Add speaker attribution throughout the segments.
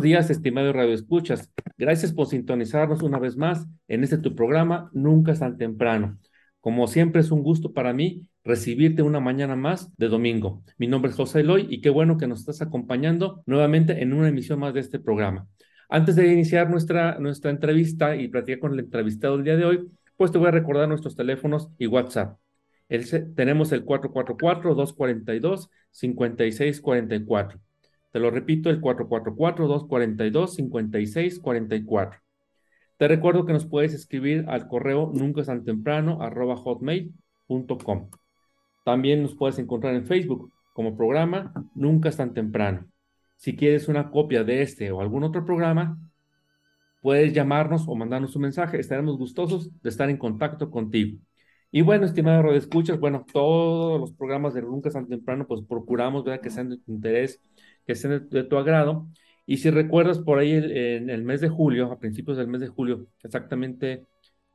Speaker 1: Días, estimados radioescuchas. Gracias por sintonizarnos una vez más en este tu programa Nunca es tan temprano. Como siempre es un gusto para mí recibirte una mañana más de domingo. Mi nombre es José Eloy y qué bueno que nos estás acompañando nuevamente en una emisión más de este programa. Antes de iniciar nuestra, nuestra entrevista y platicar con el entrevistado del día de hoy, pues te voy a recordar nuestros teléfonos y WhatsApp. El, tenemos el 444-242-5644. Te lo repito, el 444-242-5644. Te recuerdo que nos puedes escribir al correo nunca tan temprano hotmail.com. También nos puedes encontrar en Facebook como programa Nunca es tan temprano. Si quieres una copia de este o algún otro programa, puedes llamarnos o mandarnos un mensaje. Estaremos gustosos de estar en contacto contigo. Y bueno, estimado Radio Escuchas, bueno, todos los programas de Nunca tan temprano, pues procuramos ¿verdad? que sean de tu interés, que sean de, tu agrado. Y si recuerdas por ahí en el mes de julio, a principios del mes de julio, exactamente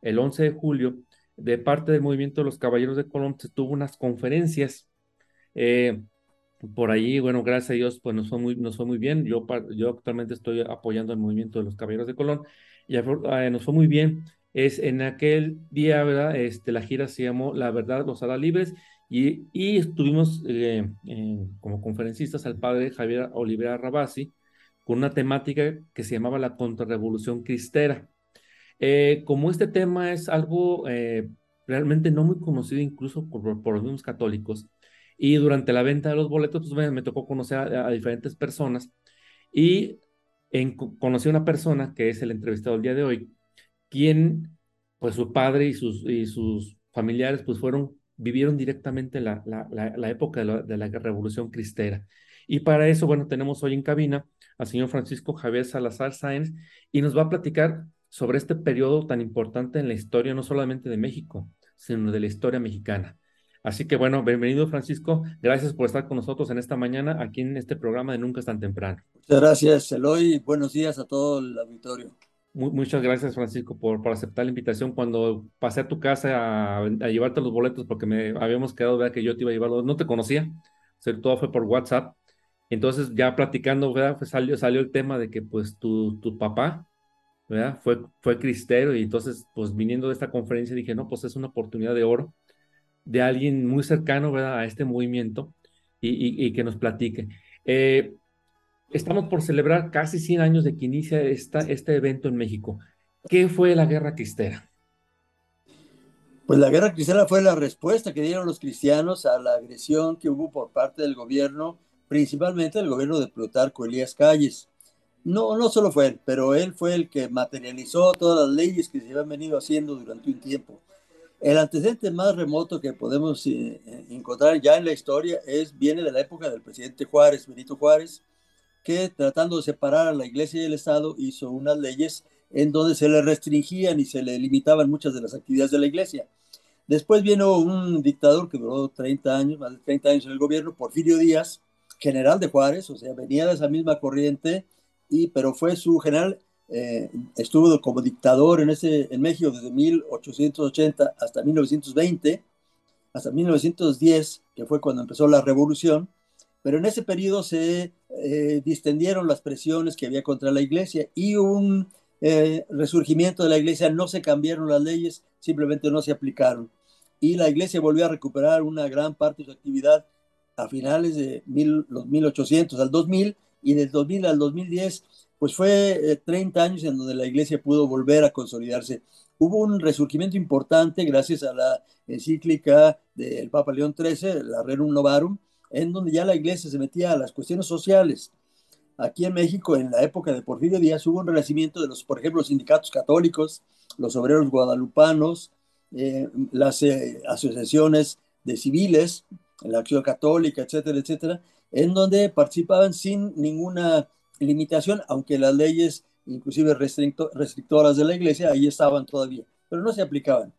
Speaker 1: el 11 de julio, de parte del movimiento de los Caballeros de Colón, se tuvo unas conferencias. eh, por ahí, bueno, gracias a Dios, pues nos fue muy, nos fue muy bien. Yo, yo actualmente estoy apoyando el movimiento de los Caballeros de Colón y eh, nos fue muy bien. Es en aquel día, ¿verdad? Este, la gira se llamó La Verdad los hará libres y, y estuvimos eh, eh, como conferencistas al padre Javier Olivera Rabasi con una temática que se llamaba la contrarrevolución cristera. Eh, como este tema es algo eh, realmente no muy conocido incluso por, por los mismos católicos, y durante la venta de los boletos, pues me, me tocó conocer a, a diferentes personas y en, conocí a una persona que es el entrevistado el día de hoy, quien, pues su padre y sus, y sus familiares, pues fueron, vivieron directamente la, la, la, época de la, de la Revolución Cristera. Y para eso, bueno, tenemos hoy en cabina al señor Francisco Javier Salazar Sáenz y nos va a platicar sobre este periodo tan importante en la historia, no solamente de México, sino de la historia mexicana. Así que bueno, bienvenido Francisco, gracias por estar con nosotros en esta mañana aquí en este programa de Nunca es tan temprano.
Speaker 2: Muchas gracias, Eloy. Buenos días a todo el auditorio.
Speaker 1: Mu- muchas gracias Francisco por, por aceptar la invitación cuando pasé a tu casa a, a llevarte los boletos porque me habíamos quedado ¿verdad? que yo te iba a llevar los, no te conocía, sea, todo fue por WhatsApp. Entonces ya platicando, ¿verdad? Salió, salió el tema de que pues tu, tu papá, ¿verdad? Fue, fue cristero y entonces pues viniendo de esta conferencia dije, no, pues es una oportunidad de oro de alguien muy cercano, ¿verdad? A este movimiento y, y que nos platique. Eh, estamos por celebrar casi 100 años de que inicia esta, este evento en México. ¿Qué fue la guerra cristera?
Speaker 2: Pues la guerra cristiana fue la respuesta que dieron los cristianos a la agresión que hubo por parte del gobierno, principalmente el gobierno de Plutarco Elías Calles. No, no solo fue él, pero él fue el que materializó todas las leyes que se habían venido haciendo durante un tiempo. El antecedente más remoto que podemos eh, encontrar ya en la historia es, viene de la época del presidente Juárez, Benito Juárez, que tratando de separar a la iglesia y el Estado hizo unas leyes en donde se le restringían y se le limitaban muchas de las actividades de la iglesia. Después vino un dictador que duró 30 años, más de 30 años en el gobierno, Porfirio Díaz, general de Juárez, o sea, venía de esa misma corriente, y, pero fue su general, eh, estuvo como dictador en, ese, en México desde 1880 hasta 1920, hasta 1910, que fue cuando empezó la revolución, pero en ese periodo se eh, distendieron las presiones que había contra la iglesia y un eh, resurgimiento de la iglesia, no se cambiaron las leyes, simplemente no se aplicaron. Y la iglesia volvió a recuperar una gran parte de su actividad a finales de mil, los 1800 al 2000 y del 2000 al 2010, pues fue 30 eh, años en donde la iglesia pudo volver a consolidarse. Hubo un resurgimiento importante gracias a la encíclica del Papa León XIII, la Rerum Novarum, en donde ya la iglesia se metía a las cuestiones sociales. Aquí en México, en la época de Porfirio Díaz, hubo un renacimiento de los, por ejemplo, los sindicatos católicos, los obreros guadalupanos, eh, las eh, asociaciones de civiles, la acción católica, etcétera, etcétera, en donde participaban sin ninguna limitación, aunque las leyes, inclusive restrictoras de la iglesia, ahí estaban todavía, pero no se aplicaban.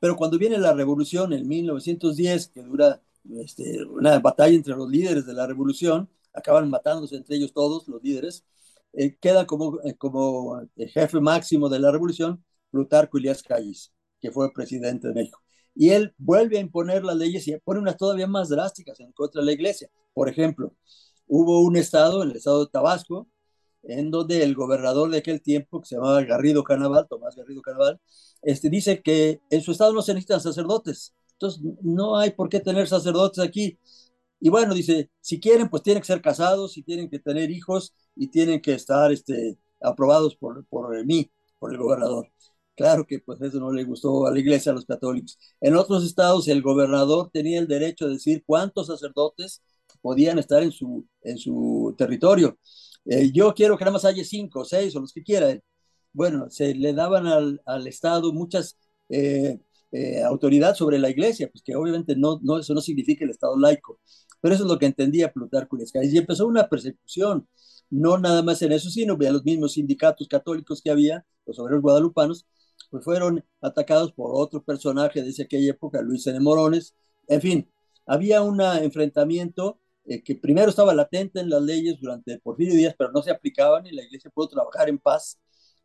Speaker 2: Pero cuando viene la revolución en 1910, que dura este, una batalla entre los líderes de la revolución, acaban matándose entre ellos todos, los líderes, eh, queda como, eh, como jefe máximo de la revolución Plutarco Elías Calles, que fue presidente de México. Y él vuelve a imponer las leyes y pone unas todavía más drásticas en contra de la iglesia. Por ejemplo, hubo un estado, el estado de Tabasco, en donde el gobernador de aquel tiempo, que se llamaba Garrido Canaval, Tomás Garrido Canaval, este, dice que en su estado no se necesitan sacerdotes, entonces no hay por qué tener sacerdotes aquí. Y bueno, dice, si quieren, pues tienen que ser casados, y tienen que tener hijos y tienen que estar este, aprobados por, por mí, por el gobernador. Claro que pues eso no le gustó a la iglesia, a los católicos. En otros estados el gobernador tenía el derecho de decir cuántos sacerdotes podían estar en su, en su territorio. Eh, yo quiero que nada más haya cinco, seis o los que quieran. Bueno, se le daban al, al Estado muchas eh, eh, autoridad sobre la iglesia, pues que obviamente no, no, eso no significa el Estado laico. Pero eso es lo que entendía Plutarco Y empezó una persecución, no nada más en eso, sino a los mismos sindicatos católicos que había, los obreros guadalupanos, pues fueron atacados por otro personaje de aquella época, Luis N. Morones. En fin, había un enfrentamiento eh, que primero estaba latente en las leyes durante Porfirio Díaz, pero no se aplicaban y la iglesia pudo trabajar en paz.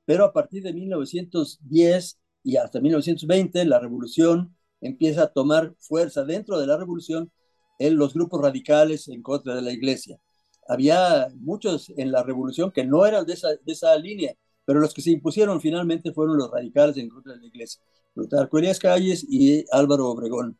Speaker 2: Pero a partir de 1910 y hasta 1920, la revolución empieza a tomar fuerza dentro de la revolución en los grupos radicales en contra de la iglesia. Había muchos en la revolución que no eran de esa, de esa línea, pero los que se impusieron finalmente fueron los radicales en contra de la iglesia, Plutarco Elías Calles y Álvaro Obregón.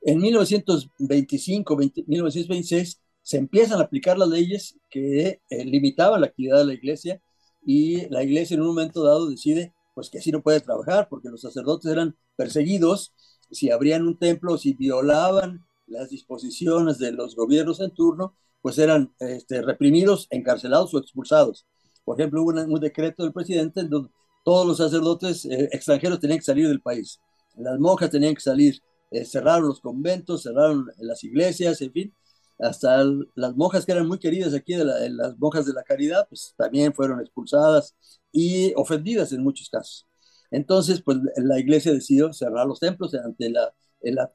Speaker 2: En 1925, 1926 se empiezan a aplicar las leyes que eh, limitaban la actividad de la iglesia y la iglesia en un momento dado decide pues que así no puede trabajar porque los sacerdotes eran perseguidos si abrían un templo, si violaban las disposiciones de los gobiernos en turno, pues eran este, reprimidos, encarcelados o expulsados. Por ejemplo, hubo un, decreto del presidente en donde todos los sacerdotes eh, extranjeros tenían que salir del país. Las monjas tenían que salir. Eh, cerraron los conventos, cerraron las iglesias, en fin. Hasta las monjas que eran muy queridas aquí, de las monjas de la caridad, pues también fueron expulsadas y ofendidas en muchos casos. Entonces, pues la iglesia decidió cerrar los templos ante la,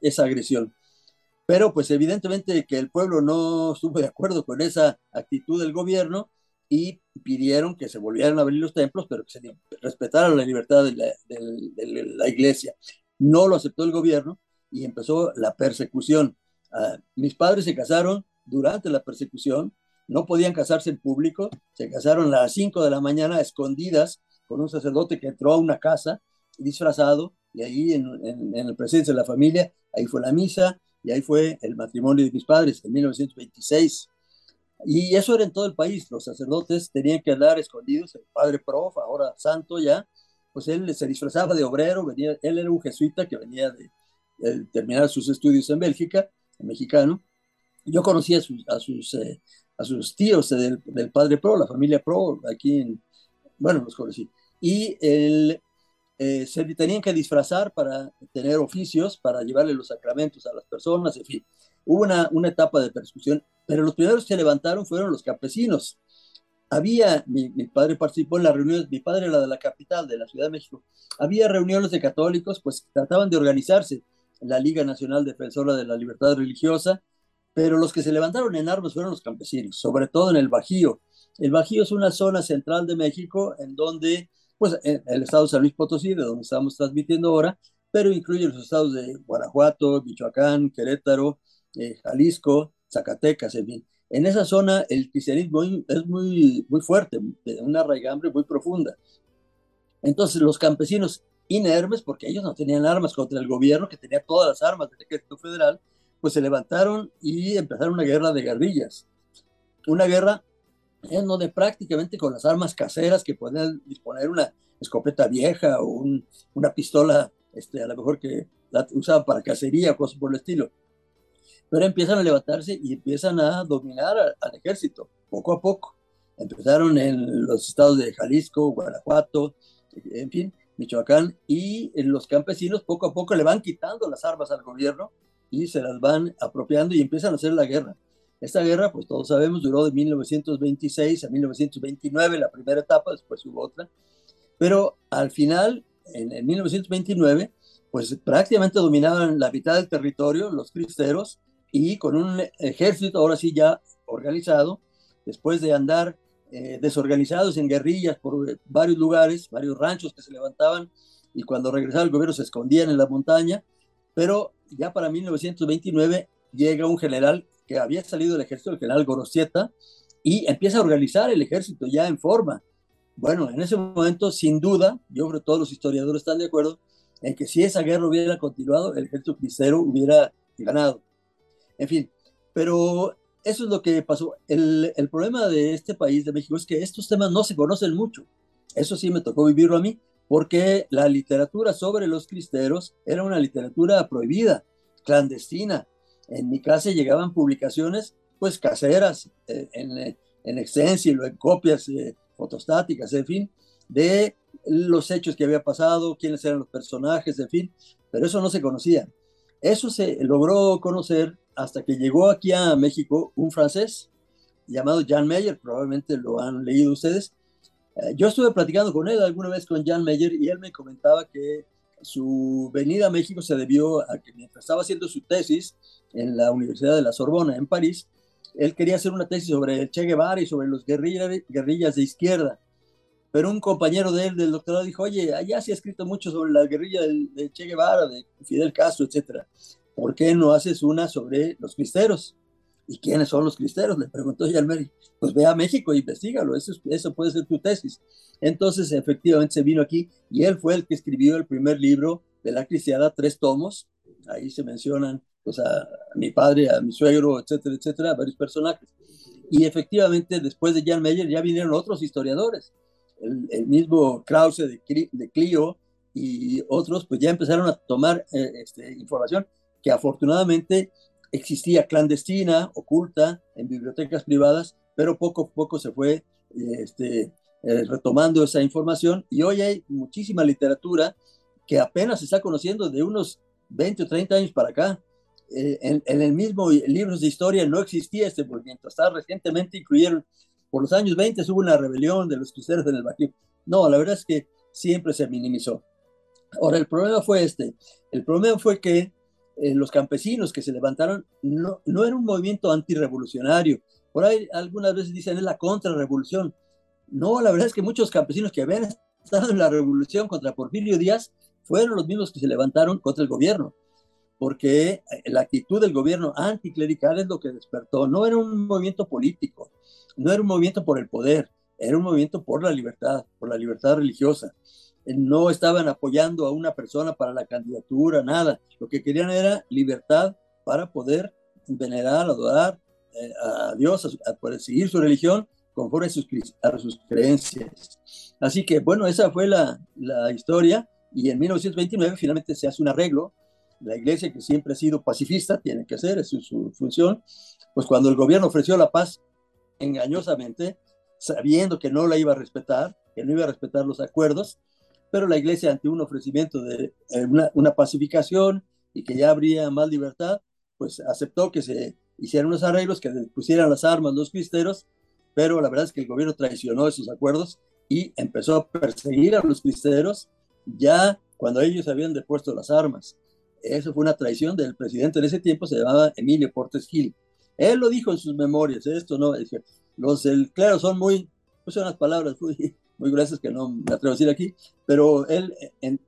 Speaker 2: esa agresión. Pero pues evidentemente que el pueblo no estuvo de acuerdo con esa actitud del gobierno y pidieron que se volvieran a abrir los templos, pero que se respetara la libertad de la, iglesia. No lo aceptó el gobierno y empezó la persecución. Ah, mis padres se casaron durante la persecución, no podían casarse en público, se casaron a las 5 de la mañana escondidas con un sacerdote que entró a una casa disfrazado y ahí en, en, el presencia de la familia, ahí fue la misa y ahí fue el matrimonio de mis padres en 1926. Y eso era en todo el país. Los sacerdotes tenían que andar escondidos. El padre prof, ahora santo ya, pues él se disfrazaba de obrero. Venía, él era un jesuita que venía de, terminar sus estudios en Bélgica, mexicano. Yo conocí a sus, eh, a sus tíos del, del, padre pro, la familia pro, aquí en, bueno, los conocí. Y él, eh, se tenían que disfrazar para tener oficios, para llevarle los sacramentos a las personas, en fin. Hubo una, una etapa de persecución pero los primeros que levantaron fueron los campesinos. Había, mi, padre participó en las reuniones, mi padre era de la capital, de la Ciudad de México, había reuniones de católicos, pues trataban de organizarse la Liga Nacional Defensora de la Libertad Religiosa, pero los que se levantaron en armas fueron los campesinos, sobre todo en el Bajío. El Bajío es una zona central de México en donde, pues, el estado de San Luis Potosí, de donde estamos transmitiendo ahora, pero incluye los estados de Guanajuato, Michoacán, Querétaro, eh, Jalisco, Zacatecas, en fin. En esa zona el cristianismo es muy, muy fuerte, una raigambre muy profunda. Entonces los campesinos inermes, porque ellos no tenían armas contra el gobierno, que tenía todas las armas del ejército federal, pues se levantaron y empezaron una guerra de guerrillas. Una guerra en donde prácticamente con las armas caseras que podían disponer una escopeta vieja o una pistola, este, a lo mejor que la usaban para cacería o cosas por el estilo. Pero empiezan a levantarse y empiezan a dominar al ejército, poco a poco. Empezaron en los estados de Jalisco, Guanajuato, en fin, Michoacán, y los campesinos poco a poco le van quitando las armas al gobierno y se las van apropiando y empiezan a hacer la guerra. Esta guerra, pues todos sabemos, duró de 1926 a 1929, la primera etapa, después hubo otra, pero al final, en, en 1929, pues prácticamente dominaban la mitad del territorio los cristeros y con un ejército ahora sí ya organizado, después de andar eh, desorganizados en guerrillas por eh, varios lugares, varios ranchos que se levantaban y cuando regresaba el gobierno se escondían en la montaña, pero ya para 1929 llega un general que había salido del ejército, el general Gorosieta, y empieza a organizar el ejército ya en forma. Bueno, en ese momento, sin duda, yo creo que todos los historiadores están de acuerdo en que si esa guerra hubiera continuado, el ejército cristero hubiera ganado. En fin, pero eso es lo que pasó. El, problema de este país, de México, es que estos temas no se conocen mucho. Eso sí me tocó vivirlo a mí, porque la literatura sobre los cristeros era una literatura prohibida, clandestina. En mi casa llegaban publicaciones, pues caseras, eh, en, en extensil en copias eh, fotostáticas, en fin, de los hechos que había pasado, quiénes eran los personajes, en fin, pero eso no se conocía. Eso se logró conocer hasta que llegó aquí a México un francés llamado Jan Meyer, probablemente lo han leído ustedes. Eh, yo estuve platicando con él alguna vez con Jan Meyer y él me comentaba que su venida a México se debió a que mientras estaba haciendo su tesis en la Universidad de la Sorbona en París, él quería hacer una tesis sobre el Che Guevara y sobre los guerrillas de izquierda. Pero un compañero de él del doctorado dijo, oye, allá se ha escrito mucho sobre la guerrilla de Che Guevara, de Fidel Castro, etcétera. ¿Por qué no haces una sobre los cristeros? ¿Y quiénes son los cristeros? Le preguntó Yalmeri. Pues ve a México e investigalo, eso, eso puede ser tu tesis. Entonces, efectivamente, se vino aquí y él fue el que escribió el primer libro de la cristiada, tres tomos. Ahí se mencionan pues, a, mi padre, a mi suegro, etcétera, etcétera, varios personajes. Y efectivamente, después de Jan Meyer, ya vinieron otros historiadores. El, mismo Krause de, de, Clio y otros, pues ya empezaron a tomar eh, este, información que afortunadamente existía clandestina, oculta, en bibliotecas privadas, pero poco a poco se fue este, eh, retomando esa información y hoy hay muchísima literatura que apenas se está conociendo de unos 20 o 30 años para acá. Eh, en, en, el mismo libros de historia no existía este movimiento. Hasta recientemente incluyeron, por los años 20 hubo una rebelión de los cristeros en el Bajío. No, la verdad es que siempre se minimizó. Ahora, el problema fue este. El problema fue que eh, los campesinos que se levantaron no, no era un movimiento antirrevolucionario. Por ahí algunas veces dicen es la contrarrevolución. No, la verdad es que muchos campesinos que habían estado en la revolución contra Porfirio Díaz fueron los mismos que se levantaron contra el gobierno, porque eh, la actitud del gobierno anticlerical es lo que despertó. No era un movimiento político, no era un movimiento por el poder, era un movimiento por la libertad, por la libertad religiosa no estaban apoyando a una persona para la candidatura, nada. Lo que querían era libertad para poder venerar, adorar eh, a Dios, a, poder seguir su religión conforme a sus, creencias. Así que, bueno, esa fue la, la historia y en 1929 finalmente se hace un arreglo. La iglesia, que siempre ha sido pacifista, tiene que hacer, es su función, pues cuando el gobierno ofreció la paz engañosamente, sabiendo que no la iba a respetar, que no iba a respetar los acuerdos, pero la iglesia ante un ofrecimiento de eh, una, pacificación y que ya habría más libertad, pues aceptó que se hicieran unos arreglos, que pusieran las armas los cristeros, pero la verdad es que el gobierno traicionó esos acuerdos y empezó a perseguir a los cristeros ya cuando ellos habían depuesto las armas. Eso fue una traición del presidente en ese tiempo, se llamaba Emilio Portes Gil. Él lo dijo en sus memorias, esto no, los del clero son muy, pues son las palabras muy, muy gruesas que no me atrevo a decir aquí, pero él,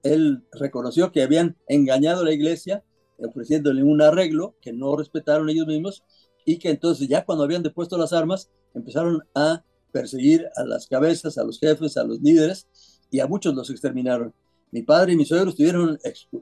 Speaker 2: él reconoció que habían engañado a la iglesia ofreciéndole un arreglo que no respetaron ellos mismos y que entonces ya cuando habían depuesto las armas empezaron a perseguir a las cabezas, a los jefes, a los líderes y a muchos los exterminaron. Mi padre y mi suegro estuvieron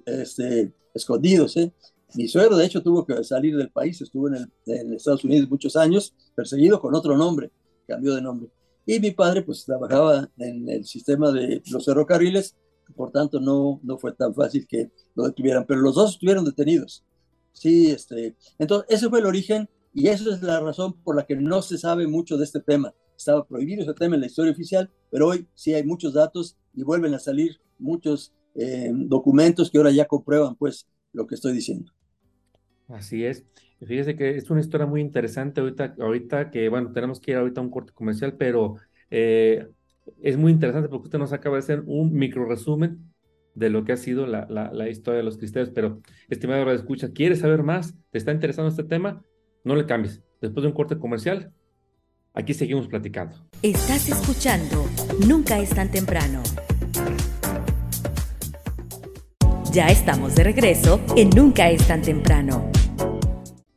Speaker 2: este, escondidos, ¿eh? Mi suegro, de hecho, tuvo que salir del país, estuvo en, el, en Estados Unidos muchos años, perseguido con otro nombre, cambió de nombre. Y mi padre, pues, trabajaba en el sistema de los ferrocarriles, por tanto, no, no fue tan fácil que lo detuvieran, pero los dos estuvieron detenidos. Sí, este, entonces, ese fue el origen y esa es la razón por la que no se sabe mucho de este tema. Estaba prohibido ese tema en la historia oficial, pero hoy sí hay muchos datos y vuelven a salir muchos eh, documentos que ahora ya comprueban, pues, lo que estoy diciendo.
Speaker 1: Así es. Fíjese que es una historia muy interesante ahorita, ahorita que, bueno, tenemos que ir ahorita a un corte comercial, pero eh, es muy interesante porque usted nos acaba de hacer un micro resumen de lo que ha sido la, la, historia de los cristianos. Pero, estimado Radio Escucha, ¿quieres saber más? ¿Te está interesando este tema? No le cambies. Después de un corte comercial, aquí seguimos platicando.
Speaker 3: Estás escuchando Nunca es tan temprano. Ya estamos de regreso en Nunca es tan temprano.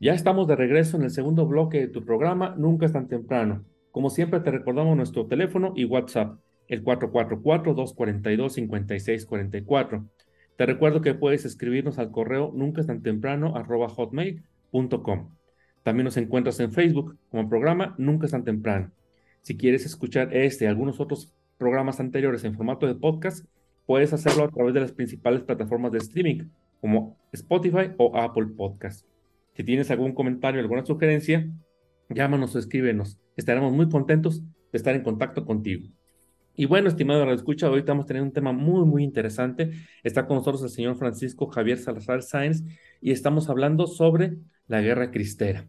Speaker 1: Ya estamos de regreso en el segundo bloque de tu programa Nunca es tan temprano. Como siempre te recordamos nuestro teléfono y WhatsApp, el 444-242-5644. Te recuerdo que puedes escribirnos al correo nunca. También nos encuentras en Facebook como programa Nunca es tan temprano. Si quieres escuchar este y algunos otros programas anteriores en formato de podcast, puedes hacerlo a través de las principales plataformas de streaming como Spotify o Apple Podcast. Si tienes algún comentario, alguna sugerencia, llámanos o escríbenos. Estaremos muy contentos de estar en contacto contigo. Y bueno, estimado Radio Escucha, hoy estamos teniendo un tema muy, muy interesante. Está con nosotros el señor Francisco Javier Salazar Sáenz y estamos hablando sobre la guerra cristera.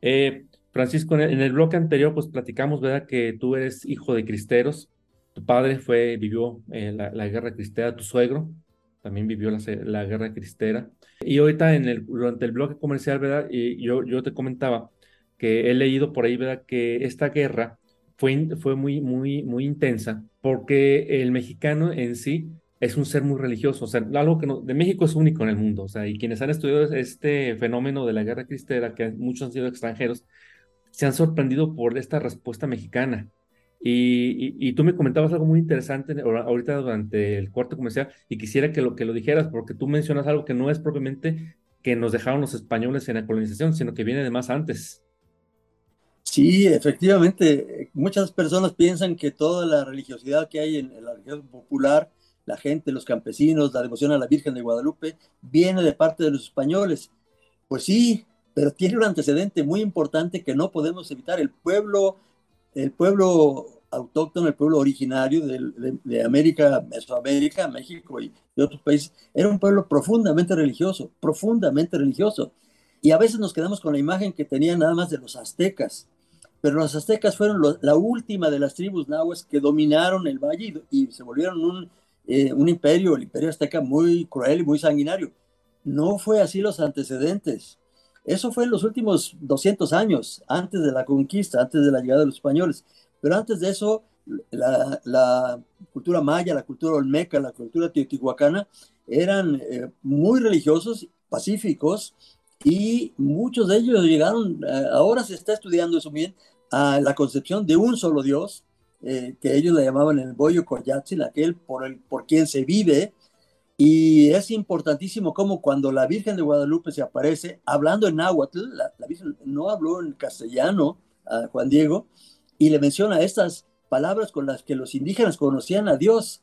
Speaker 1: Eh, Francisco, en el, bloque anterior, pues platicamos, ¿verdad?, que tú eres hijo de cristeros. Tu padre fue, vivió eh, la, guerra cristera, tu suegro también vivió la, guerra cristera. Y ahorita en el, durante el bloque comercial, ¿verdad? Y yo, te comentaba que he leído por ahí, ¿verdad? Que esta guerra fue, muy, muy, muy intensa porque el mexicano en sí es un ser muy religioso, o sea, algo que de México es único en el mundo, o sea, y quienes han estudiado este fenómeno de la guerra cristera, que muchos han sido extranjeros, se han sorprendido por esta respuesta mexicana. Y, tú me comentabas algo muy interesante ahorita durante el cuarto comercial y quisiera que lo, que lo dijeras porque tú mencionas algo que no es propiamente que nos dejaron los españoles en la colonización, sino que viene de más antes.
Speaker 2: Sí, efectivamente, muchas personas piensan que toda la religiosidad que hay en, la religión popular, la gente, los campesinos, la devoción a la Virgen de Guadalupe, viene de parte de los españoles. Pues sí, pero tiene un antecedente muy importante que no podemos evitar. El pueblo, el pueblo autóctono, el pueblo originario de, América, Mesoamérica, México y de otros países, era un pueblo profundamente religioso, profundamente religioso. Y a veces nos quedamos con la imagen que tenían nada más de los aztecas pero los aztecas fueron la última de las tribus nahuas que dominaron el valle y, se volvieron un, eh, un, imperio, el imperio azteca muy cruel y muy sanguinario. No fue así los antecedentes. Eso fue en los últimos 200 años, antes de la conquista, antes de la llegada de los españoles. Pero antes de eso, la, la cultura maya, la cultura olmeca, la cultura teotihuacana eran eh, muy religiosos, pacíficos, y muchos de ellos llegaron, eh, ahora se está estudiando eso bien, a la concepción de un solo Dios, eh, que ellos le llamaban el Boyo Coyatzin, aquel por, el, por quien se vive. Y es importantísimo como cuando la Virgen de Guadalupe se aparece hablando en náhuatl, la, Virgen no habló en castellano a Juan Diego, y le menciona estas palabras con las que los indígenas conocían a Dios.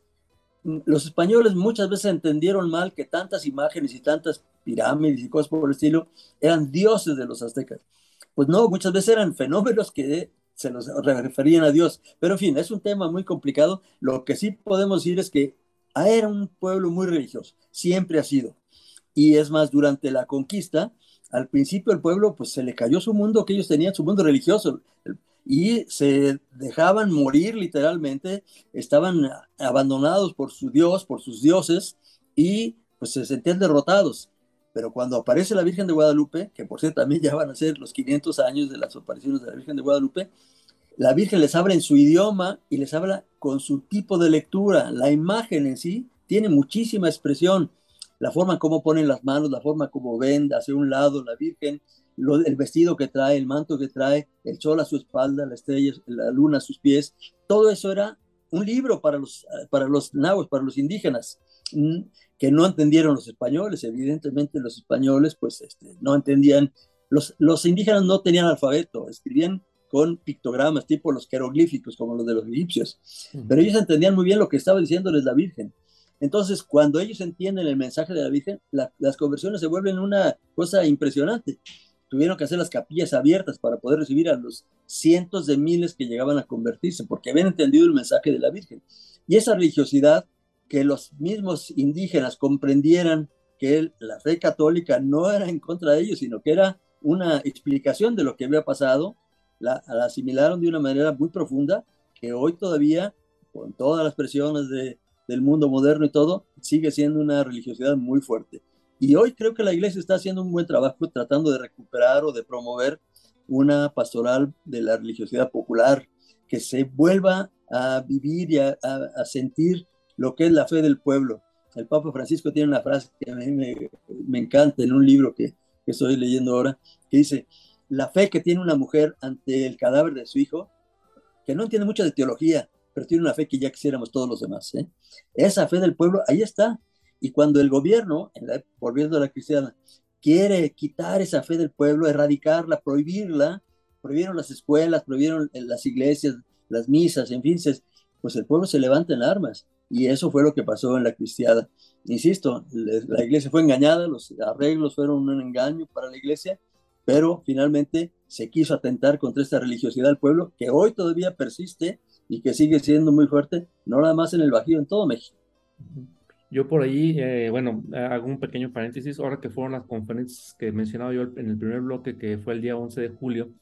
Speaker 2: Los españoles muchas veces entendieron mal que tantas imágenes y tantas pirámides y cosas por el estilo eran dioses de los aztecas. Pues no, muchas veces eran fenómenos que se los referían a Dios. Pero en fin, es un tema muy complicado. Lo que sí podemos decir es que era un pueblo muy religioso, siempre ha sido. Y es más, durante la conquista, al principio el pueblo pues se le cayó su mundo que ellos tenían, su mundo religioso, y se dejaban morir literalmente, estaban abandonados por su Dios, por sus dioses, y pues se sentían derrotados. Pero cuando aparece la Virgen de Guadalupe, que por cierto también ya van a ser los 500 años de las apariciones de la Virgen de Guadalupe, la Virgen les habla en su idioma y les habla con su tipo de lectura. La imagen en sí tiene muchísima expresión. La forma como ponen las manos, la forma como ven hacia un lado la Virgen, el vestido que trae, el manto que trae, el sol a su espalda, la estrella, la luna a sus pies, todo eso era un libro para los, para los nahuas, para los indígenas, mm, que no entendieron los españoles. Evidentemente los españoles pues este, no entendían, los, los indígenas no tenían alfabeto, escribían con pictogramas tipo los jeroglíficos, como los de los egipcios, pero ellos entendían muy bien lo que estaba diciéndoles la Virgen. Entonces, cuando ellos entienden el mensaje de la Virgen, las conversiones se vuelven una cosa impresionante. Tuvieron que hacer las capillas abiertas para poder recibir a los cientos de miles que llegaban a convertirse, porque habían entendido el mensaje de la Virgen. Y esa religiosidad, que los mismos indígenas comprendieran que la fe católica no era en contra de ellos, sino que era una explicación de lo que había pasado, la, la asimilaron de una manera muy profunda, que hoy todavía, con todas las presiones de, del mundo moderno y todo, sigue siendo una religiosidad muy fuerte. Y hoy creo que la iglesia está haciendo un buen trabajo tratando de recuperar o de promover una pastoral de la religiosidad popular que se vuelva a vivir y a, sentir lo que es la fe del pueblo. El Papa Francisco tiene una frase que a mí me, encanta en un libro que, que estoy leyendo ahora, que dice, la fe que tiene una mujer ante el cadáver de su hijo, que no entiende mucho de teología, pero tiene una fe que ya quisiéramos todos los demás. ¿eh? Esa fe del pueblo, ahí está. Y cuando el gobierno, volviendo a la cristiana, quiere quitar esa fe del pueblo, erradicarla, prohibirla, prohibieron las escuelas, prohibieron las iglesias, las misas, en fin, pues el pueblo se levanta en armas. Y eso fue lo que pasó en la cristiada. Insisto, la iglesia fue engañada, los arreglos fueron un engaño para la iglesia, pero finalmente se quiso atentar contra esta religiosidad del pueblo que hoy todavía persiste y que sigue siendo muy fuerte, no nada más en el Bajío, en todo México.
Speaker 1: Yo por ahí, eh, bueno, hago un pequeño paréntesis, ahora que fueron las conferencias que mencionaba yo en el primer bloque, que fue el día 11 de julio,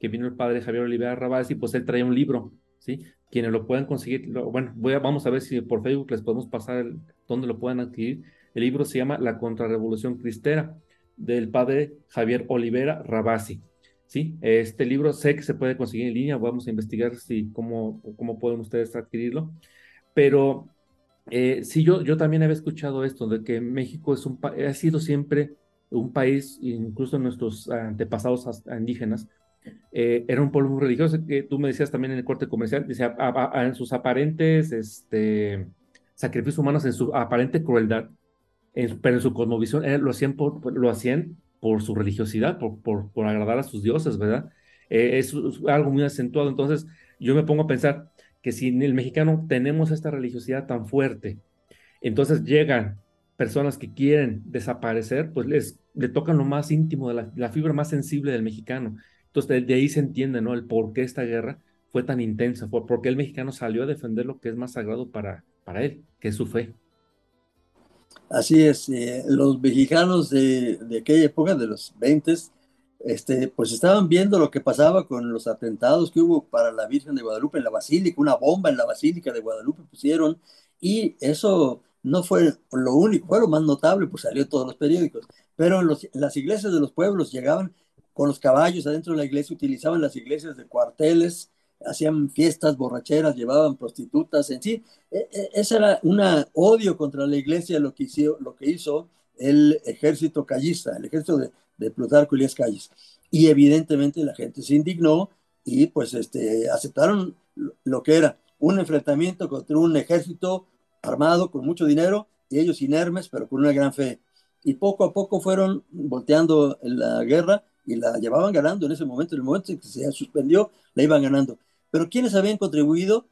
Speaker 1: que vino el padre Javier Olivera Rabás y pues él traía un libro, ¿sí? Quienes lo puedan conseguir, bueno, vamos a ver si por Facebook les podemos pasar el, dónde lo puedan adquirir. El libro se llama La Contrarrevolución Cristera, del padre Javier Olivera Rabasi. Sí, este libro sé que se puede conseguir en línea, vamos a investigar si, cómo, cómo pueden ustedes adquirirlo, pero eh, sí, yo, yo también había escuchado esto, de que México es un, ha sido siempre un país, incluso nuestros antepasados indígenas, eh, era un pueblo muy religioso, que tú me decías también en el corte comercial, decía, en sus aparentes este, sacrificios humanos, en su aparente crueldad, pero en su cosmovisión eh, lo, hacían lo hacían por su religiosidad, por, por, por agradar a sus dioses, ¿verdad? Eh, es, algo muy acentuado. Entonces, yo me pongo a pensar que si en el mexicano tenemos esta religiosidad tan fuerte, entonces llegan personas que quieren desaparecer, pues les le tocan lo más íntimo, de la, fibra más sensible del mexicano. Entonces, de, ahí se entiende, ¿no? El por qué esta guerra fue tan intensa, por, porque el mexicano salió a defender lo que es más sagrado para, para él, que es su fe.
Speaker 2: Así es, eh, los mexicanos de, de, aquella época, de los 20, este, pues estaban viendo lo que pasaba con los atentados que hubo para la Virgen de Guadalupe en la Basílica, una bomba en la Basílica de Guadalupe pusieron, y eso no fue lo único, fue lo más notable, pues salió en todos los periódicos, pero en las iglesias de los pueblos llegaban con los caballos adentro de la iglesia, utilizaban las iglesias de cuarteles, hacían fiestas borracheras, llevaban prostitutas en sí. E, e, ese era un odio contra la iglesia lo que hizo, lo que hizo el ejército callista, el ejército de, de Plutarco Elías Calles. Y evidentemente la gente se indignó y pues este, aceptaron lo que era un enfrentamiento contra un ejército armado con mucho dinero y ellos inermes, pero con una gran fe. Y poco a poco fueron volteando la guerra y la llevaban ganando en ese momento, en el momento en que se suspendió, la iban ganando. Pero ¿quiénes habían contribuido?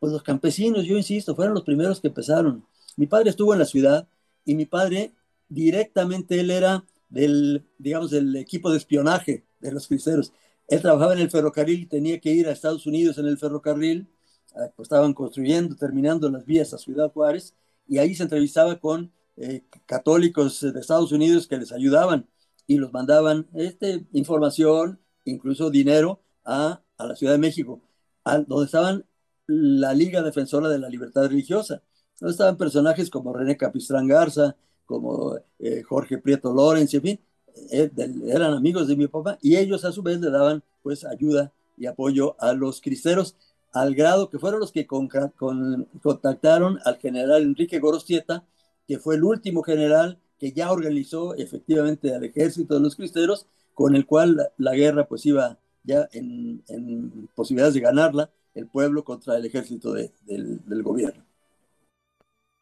Speaker 2: Pues los campesinos, yo insisto, fueron los primeros que empezaron. Mi padre estuvo en la ciudad y mi padre directamente, él era del, digamos, del equipo de espionaje de los cristeros. Él trabajaba en el ferrocarril tenía que ir a Estados Unidos en el ferrocarril, ah, pues estaban construyendo, terminando las vías a Ciudad Juárez, y ahí se entrevistaba con eh, católicos de Estados Unidos que les ayudaban y los mandaban este, información, incluso dinero, a, a la Ciudad de México donde estaban la Liga Defensora de la Libertad Religiosa, donde estaban personajes como René Capistrán Garza, como eh, Jorge Prieto Lorenz, en fin, eh, eran amigos de mi papá y ellos a su vez le daban pues ayuda y apoyo a los cristeros al grado que fueron los que contactaron al general Enrique Gorostieta, que fue el último general que ya organizó efectivamente al ejército de los cristeros, con el cual la, guerra pues iba ya en, posibilidades de ganarla, el pueblo contra el ejército de, del, del, gobierno.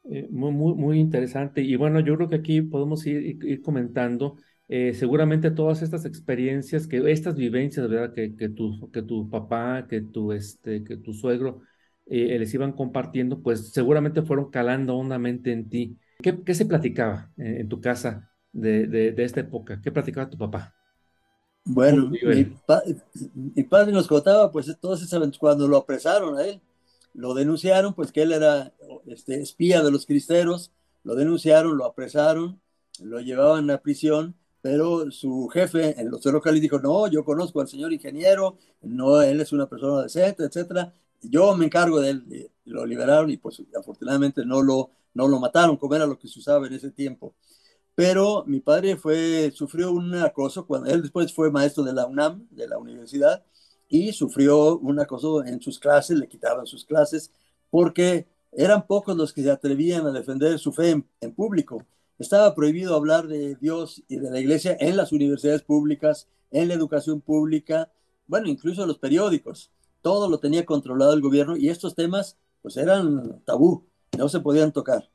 Speaker 1: Eh, muy, muy, muy interesante. Y bueno, yo creo que aquí podemos ir, ir comentando eh, seguramente todas estas experiencias, que estas vivencias, ¿verdad? Que, que, tu, que tu papá, que tu, este, que tu suegro eh, les iban compartiendo, pues seguramente fueron calando hondamente en ti. ¿Qué, qué se platicaba en, en tu casa de, de, de, esta época? ¿Qué platicaba tu papá?
Speaker 2: Bueno, mi, pa mi, padre nos contaba, pues todos esos cuando lo apresaron a él, lo denunciaron, pues que él era este, espía de los cristeros, lo denunciaron, lo apresaron, lo llevaban a prisión, pero su jefe en los locales dijo, no, yo conozco al señor ingeniero, no, él es una persona decente, etcétera, yo me encargo de él, lo liberaron y pues afortunadamente no lo, no lo mataron, como era lo que se usaba en ese tiempo. Pero mi padre fue, sufrió un acoso cuando él después fue maestro de la UNAM, de la universidad, y sufrió un acoso en sus clases, le quitaban sus clases, porque eran pocos los que se atrevían a defender su fe en, público. Estaba prohibido hablar de Dios y de la iglesia en las universidades públicas, en la educación pública, bueno, incluso en los periódicos. Todo lo tenía controlado el gobierno y estos temas pues eran tabú, no se podían tocar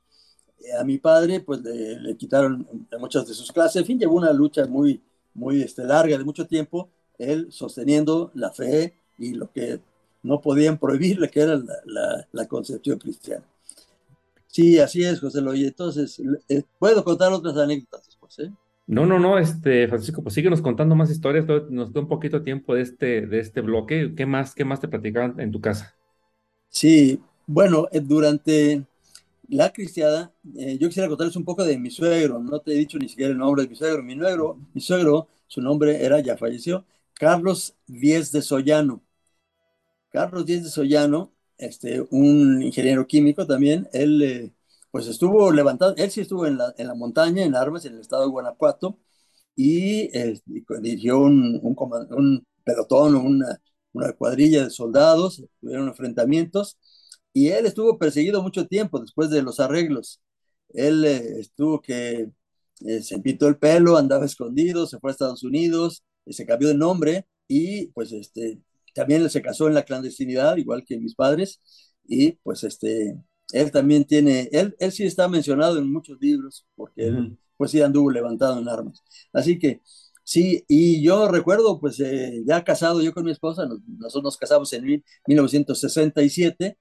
Speaker 2: a mi padre pues le, le, quitaron muchas de sus clases, en fin, llevó una lucha muy, muy este, larga, de mucho tiempo, él sosteniendo la fe y lo que no podían prohibirle, que era la, la, la concepción cristiana. Sí, así es, José Loy. Entonces, eh, puedo contar otras anécdotas después, ¿eh?
Speaker 1: No, no, no, este, Francisco, pues síguenos contando más historias, nos da un poquito tiempo de este, de este bloque. ¿Qué más, qué más te platicaban en tu casa?
Speaker 2: Sí, bueno, eh, durante la cristiada, eh, yo quisiera contarles un poco de mi suegro, no te he dicho ni siquiera el nombre de mi suegro, mi suegro, mi suegro, su nombre era, ya falleció, Carlos Díez de Sollano. Carlos Díez de Sollano, este, un ingeniero químico también, él eh, pues estuvo levantado, él sí estuvo en la, en la montaña, en armas, en el estado de Guanajuato, y eh, dirigió un, un, un pelotón, una, una cuadrilla de soldados, tuvieron enfrentamientos, y él estuvo perseguido mucho tiempo después de los arreglos. Él eh, estuvo que eh, se pintó el pelo, andaba escondido, se fue a Estados Unidos, se cambió de nombre y pues este, también se casó en la clandestinidad, igual que mis padres, y pues este, él también tiene, él, él sí está mencionado en muchos libros, porque uh -huh. él pues sí anduvo levantado en armas. Así que sí, y yo recuerdo pues eh, ya casado yo con mi esposa, nos, nosotros nos casamos en 1967,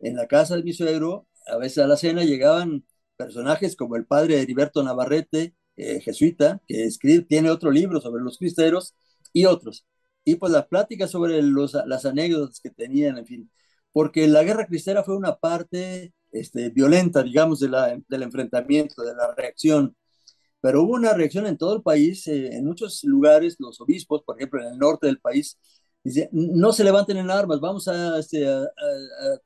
Speaker 2: en la casa de mi suegro, a veces a la cena llegaban personajes como el padre Heriberto Navarrete, eh, jesuita, que escribe, tiene otro libro sobre los cristeros y otros. Y pues las pláticas sobre los, las anécdotas que tenían, en fin, porque la guerra cristera fue una parte este, violenta, digamos, de la, del enfrentamiento, de la reacción. Pero hubo una reacción en todo el país, eh, en muchos lugares, los obispos, por ejemplo, en el norte del país, Dice, no se levanten en armas, vamos este, a, a,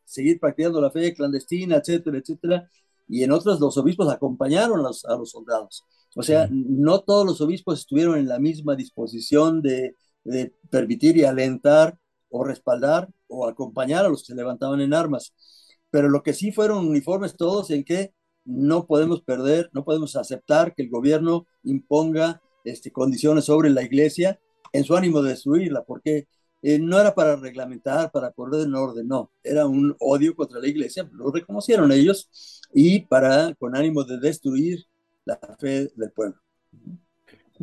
Speaker 2: seguir practicando la fe clandestina, etcétera, etcétera. Y en otros los obispos acompañaron a los, a los soldados. O sea, no todos los obispos estuvieron en la misma disposición de, de, permitir y alentar o respaldar o acompañar a los que se levantaban en armas. Pero lo que sí fueron uniformes todos en que no podemos perder, no podemos aceptar que el gobierno imponga este, condiciones sobre la iglesia en su ánimo de destruirla, porque eh, no era para reglamentar, para poner en orden, no, era un odio contra la iglesia, lo reconocieron ellos, y para, con ánimo de destruir la fe del pueblo.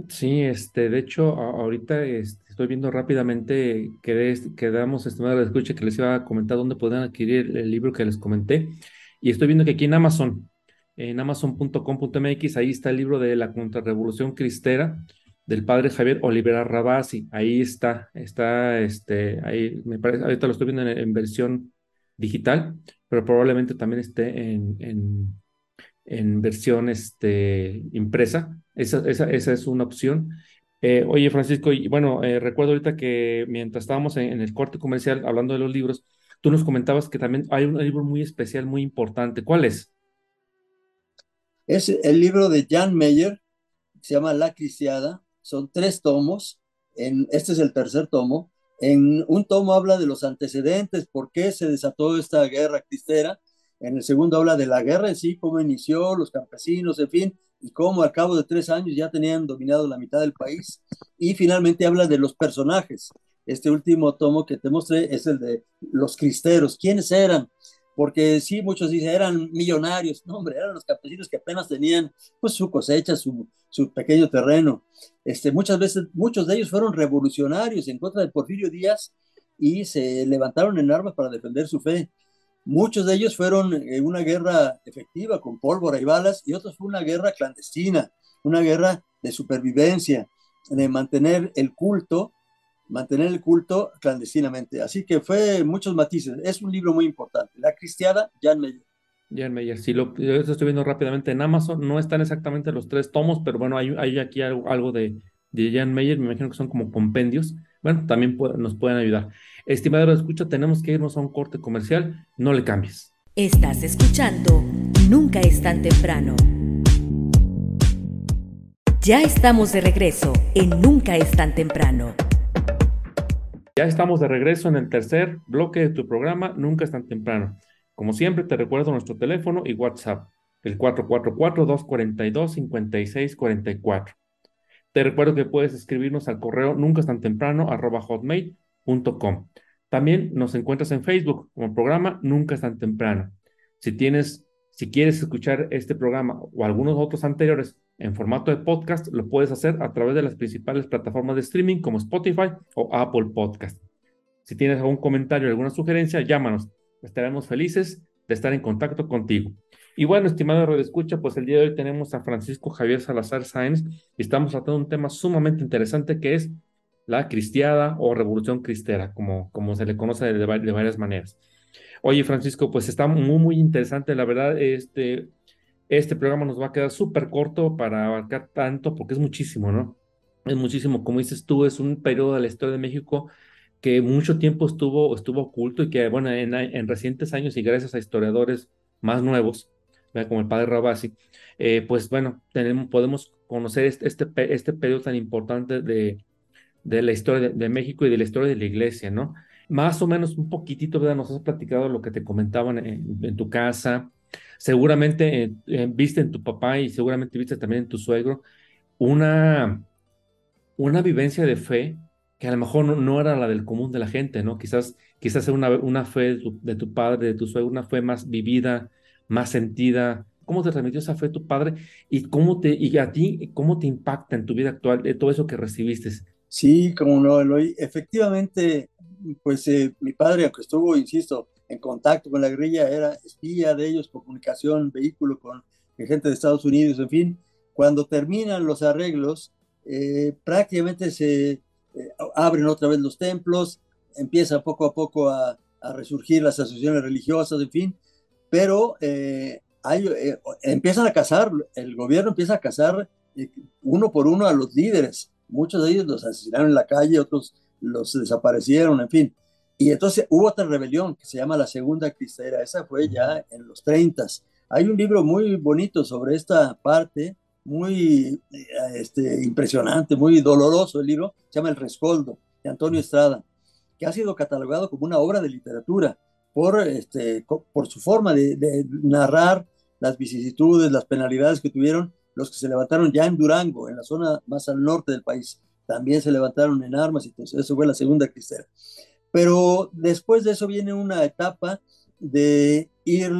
Speaker 1: Sí, este, de hecho, ahorita este, estoy viendo rápidamente, que quedamos, estimado de escucha, que les iba a comentar dónde pueden adquirir el libro que les comenté, y estoy viendo que aquí en Amazon, en amazon.com.mx, ahí está el libro de la contrarrevolución cristera, del padre Javier Olivera Rabasi. Ahí está, está, este, ahí me parece, ahorita lo estoy viendo en, en versión digital, pero probablemente también esté en, en, en versión este, impresa. Esa, esa, esa, es una opción. Eh, oye, Francisco, y bueno, eh, recuerdo ahorita que mientras estábamos en, en, el corte comercial hablando de los libros, tú nos comentabas que también hay un libro muy especial, muy importante. ¿Cuál es?
Speaker 2: Es el libro de Jan Meyer, se llama La Cristiada, son tres tomos, en, este es el tercer tomo, en un tomo habla de los antecedentes, por qué se desató esta guerra cristera, en el segundo habla de la guerra en sí, cómo inició, los campesinos, en fin, y cómo al cabo de tres años ya tenían dominado la mitad del país, y finalmente habla de los personajes, este último tomo que te mostré es el de los cristeros. ¿Quiénes eran? Porque sí, muchos dicen, eran millonarios. No, hombre, eran los campesinos que apenas tenían pues, su cosecha, su, su pequeño terreno. Este, muchas veces, muchos de ellos fueron revolucionarios en contra de Porfirio Díaz y se levantaron en armas para defender su fe. Muchos de ellos fueron en una guerra efectiva con pólvora y balas y otros fue una guerra clandestina, una guerra de supervivencia, de mantener el culto, mantener el culto clandestinamente. Así que fue muchos matices. Es un libro muy importante. La cristiana, Jan Meyer.
Speaker 1: Jan Meyer, sí, lo, yo estoy viendo rápidamente en Amazon. No están exactamente los tres tomos, pero bueno, hay, hay aquí algo, algo de, de Jan Meyer. Me imagino que son como compendios. Bueno, también nos pueden ayudar. Estimado escucha, tenemos que irnos a un corte comercial. No le cambies.
Speaker 3: Estás escuchando Nunca es tan temprano. Ya estamos de regreso en Nunca es tan temprano.
Speaker 1: Ya estamos de regreso en el tercer bloque de tu programa Nunca es tan temprano. Como siempre, te recuerdo nuestro teléfono y WhatsApp, el 444-242-5644. Te recuerdo que puedes escribirnos al correo nunca tan temprano hotmail.com. También nos encuentras en Facebook como programa Nunca es tan temprano. Si tienes, si quieres escuchar este programa o algunos otros anteriores en formato de podcast, lo puedes hacer a través de las principales plataformas de streaming como Spotify o Apple Podcast. Si tienes algún comentario o alguna sugerencia, llámanos. Estaremos felices de estar en contacto contigo. Y bueno, estimado Radio Escucha, pues el día de hoy tenemos a Francisco Javier Salazar Sáenz y estamos tratando un tema sumamente interesante que es la cristiada o revolución cristera, como, como se le conoce de, de varias maneras. Oye, Francisco, pues está muy, muy interesante, la verdad, este, este programa nos va a quedar súper corto para abarcar tanto, porque es muchísimo, ¿no? Es muchísimo, como dices tú, es un periodo de la historia de México que mucho tiempo estuvo, estuvo oculto y que, bueno, en, en recientes años y gracias a historiadores más nuevos, como el padre Rabasi, eh, pues bueno, tenemos, podemos conocer este, este, este periodo tan importante de, de la historia de, México y de la historia de la iglesia, ¿no? Más o menos un poquitito, ¿verdad? Nos has platicado lo que te comentaban en tu casa, seguramente eh, eh, viste en tu papá y seguramente viste también en tu suegro una, una vivencia de fe que a lo mejor no, era la del común de la gente, ¿no? Quizás, quizás una, una fe de tu, padre, de tu suegro, una fe más vivida, más sentida. ¿Cómo te transmitió esa fe tu padre y cómo te, y a ti, cómo te impacta en tu vida actual de todo eso que recibiste?
Speaker 2: Sí, como no, Eloy. Efectivamente, pues eh, mi padre, aunque estuvo, insisto, en contacto con la guerrilla, era espía de ellos por comunicación, vehículo con gente de Estados Unidos, en fin. Cuando terminan los arreglos, eh, prácticamente se eh, abren otra vez los templos, empieza poco a poco a, resurgir las asociaciones religiosas, en fin, pero eh, hay, empiezan a cazar, el gobierno empieza a cazar uno por uno a los líderes. Muchos de ellos los asesinaron en la calle, otros los desaparecieron, en fin. Y entonces hubo otra rebelión que se llama la Segunda Cristera, esa fue ya en los 30. Hay un libro muy bonito sobre esta parte, muy este, impresionante, muy doloroso el libro, se llama El Rescoldo, de Antonio Estrada, que ha sido catalogado como una obra de literatura por, este, por su forma de, de narrar las vicisitudes, las penalidades que tuvieron los que se levantaron ya en Durango, en la zona más al norte del país. También se levantaron en armas y entonces eso fue la segunda cristera. Pero después de eso viene una etapa de ir,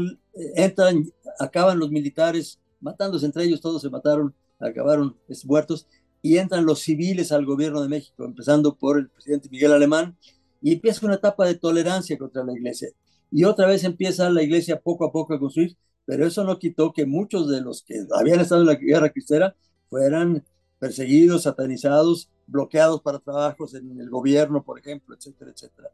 Speaker 2: entran, acaban los militares matándose entre ellos, todos se mataron, acabaron muertos, y entran los civiles al gobierno de México, empezando por el presidente Miguel Alemán, y empieza una etapa de tolerancia contra la iglesia. Y otra vez empieza la iglesia poco a poco a construir, pero eso no quitó que muchos de los que habían estado en la guerra cristera fueran perseguidos, satanizados, bloqueados para trabajos en el gobierno, por ejemplo, etcétera, etcétera.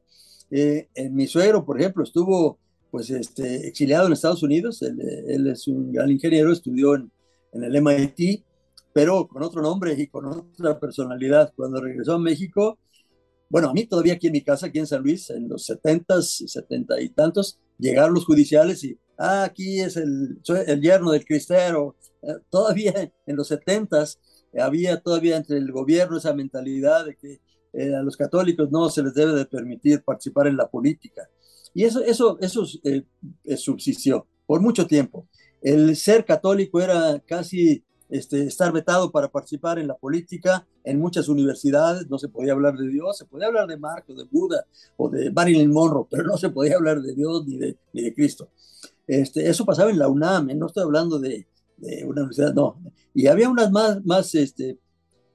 Speaker 2: Eh, mi suegro, por ejemplo, estuvo pues este, exiliado en Estados Unidos, él, es un gran ingeniero, estudió en, en, el MIT, pero con otro nombre y con otra personalidad. Cuando regresó a México, bueno, a mí todavía aquí en mi casa, aquí en San Luis, en los 70, 70 y tantos, llegaron los judiciales y, ah, aquí es el, el yerno del cristero. Eh, todavía en los 70 había todavía entre el gobierno esa mentalidad de que eh, a los católicos no se les debe de permitir participar en la política. Y eso, eso, eso eh, subsistió por mucho tiempo. El ser católico era casi este, estar vetado para participar en la política. En muchas universidades no se podía hablar de Dios, se podía hablar de Marco, de Buda o de Marilyn Monroe, pero no se podía hablar de Dios ni de, ni de Cristo. Este, eso pasaba en la UNAM, ¿eh? no estoy hablando de, de, una universidad, no. Y había unas más, más, este,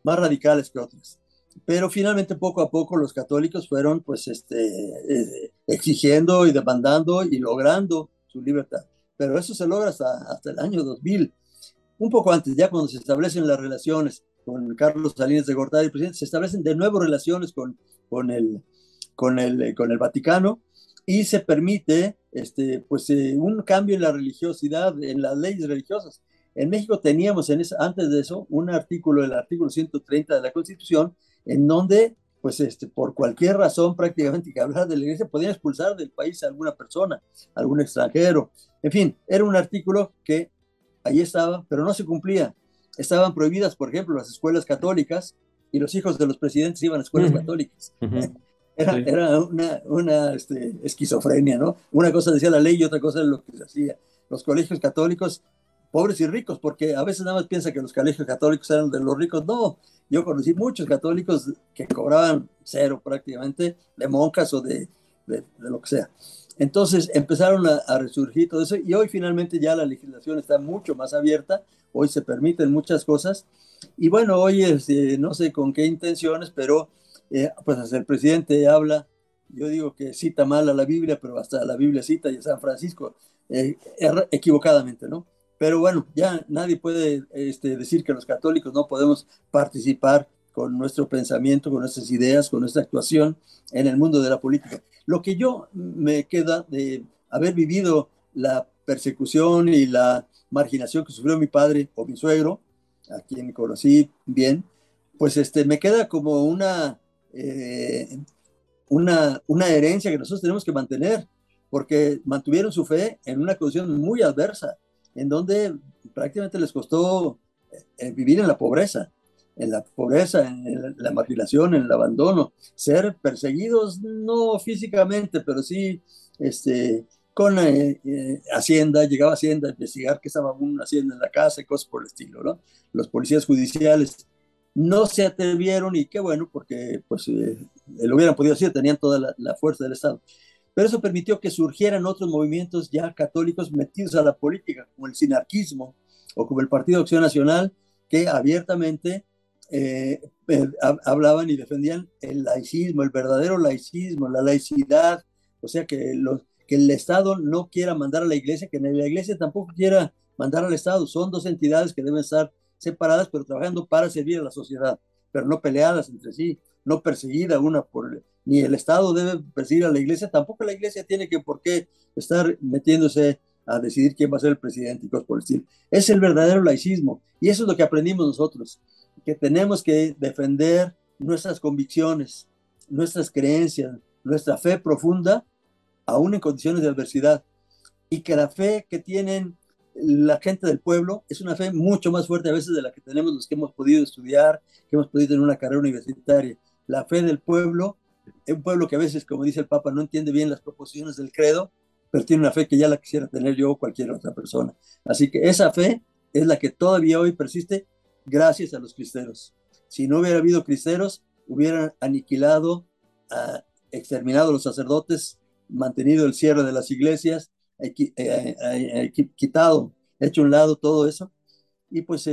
Speaker 2: más radicales que otras. Pero finalmente, poco a poco, los católicos fueron pues, este, eh, exigiendo y demandando y logrando su libertad. Pero eso se logra hasta, hasta el año 2000 un poco antes, ya cuando se establecen las relaciones con Carlos Salinas de Gortari, presidente, se establecen de nuevo relaciones con, con, el, con, el, con el Vaticano y se permite este, pues, eh, un cambio en la religiosidad, en las leyes religiosas. En México teníamos en antes de eso un artículo, el artículo 130 de la Constitución, en donde, pues, este, por cualquier razón prácticamente que hablar de la iglesia, podían expulsar del país a alguna persona, algún extranjero. En fin, era un artículo que ahí estaba, pero no se cumplía. Estaban prohibidas, por ejemplo, las escuelas católicas y los hijos de los presidentes iban a escuelas católicas. Era, era una, una este, esquizofrenia, ¿no? Una cosa decía la ley y otra cosa era lo que se hacía. Los colegios católicos, pobres y ricos, porque a veces nada más piensa que los colegios católicos eran de los ricos. No, yo conocí muchos católicos que cobraban cero prácticamente, de monjas o de, de, lo que sea. Entonces empezaron a, resurgir todo eso y hoy finalmente ya la legislación está mucho más abierta, hoy se permiten muchas cosas y bueno, hoy este, no sé con qué intenciones, pero eh, pues el presidente habla, yo digo que cita mal a la Biblia, pero hasta la Biblia cita y a San Francisco eh, equivocadamente, ¿no? Pero bueno, ya nadie puede este, decir que los católicos no podemos participar con nuestro pensamiento, con nuestras ideas, con nuestra actuación en el mundo de la política. Lo que yo me queda de haber vivido la persecución y la marginación que sufrió mi padre o mi suegro, a quien conocí bien, pues este, me queda como una, eh, una, una herencia que nosotros tenemos que mantener, porque mantuvieron su fe en una condición muy adversa, en donde prácticamente les costó eh, vivir en la pobreza en la pobreza, en la marginación, en el abandono, ser perseguidos no físicamente, pero sí este, con eh, eh, Hacienda, llegaba Hacienda a investigar que estaba una Hacienda en la casa y cosas por el estilo, ¿no? Los policías judiciales no se atrevieron y qué bueno, porque pues eh, lo hubieran podido hacer, tenían toda la fuerza del Estado. Pero eso permitió que surgieran otros movimientos ya católicos metidos a la política, como el sinarquismo o como el Partido Acción Nacional, que abiertamente eh, eh, hablaban y defendían el laicismo, el verdadero laicismo, la laicidad, o sea, que, los, que el Estado no quiera mandar a la iglesia, que la iglesia tampoco quiera mandar al Estado. Son dos entidades que deben estar separadas, pero trabajando para servir a la sociedad, pero no peleadas entre sí, no perseguida una por... Ni el Estado debe perseguir a la iglesia, tampoco la iglesia tiene que por qué estar metiéndose a decidir quién va a ser el presidente y cosas por el estilo. Es el verdadero laicismo y eso es lo que aprendimos nosotros que tenemos que defender nuestras convicciones, nuestras creencias, nuestra fe profunda, aún en condiciones de adversidad. Y que la fe que tienen la gente del pueblo es una fe mucho más fuerte a veces de la que tenemos los que hemos podido estudiar, que hemos podido tener una carrera universitaria. La fe del pueblo, un pueblo que a veces, como dice el Papa, no entiende bien las proposiciones del credo, pero tiene una fe que ya la quisiera tener yo o cualquier otra persona. Así que esa fe es la que todavía hoy persiste gracias a los cristeros. Si no hubiera habido cristeros, hubieran aniquilado, uh, exterminado a los sacerdotes, mantenido el cierre de las iglesias, eh, eh, eh, quitado, hecho un lado todo eso. Y pues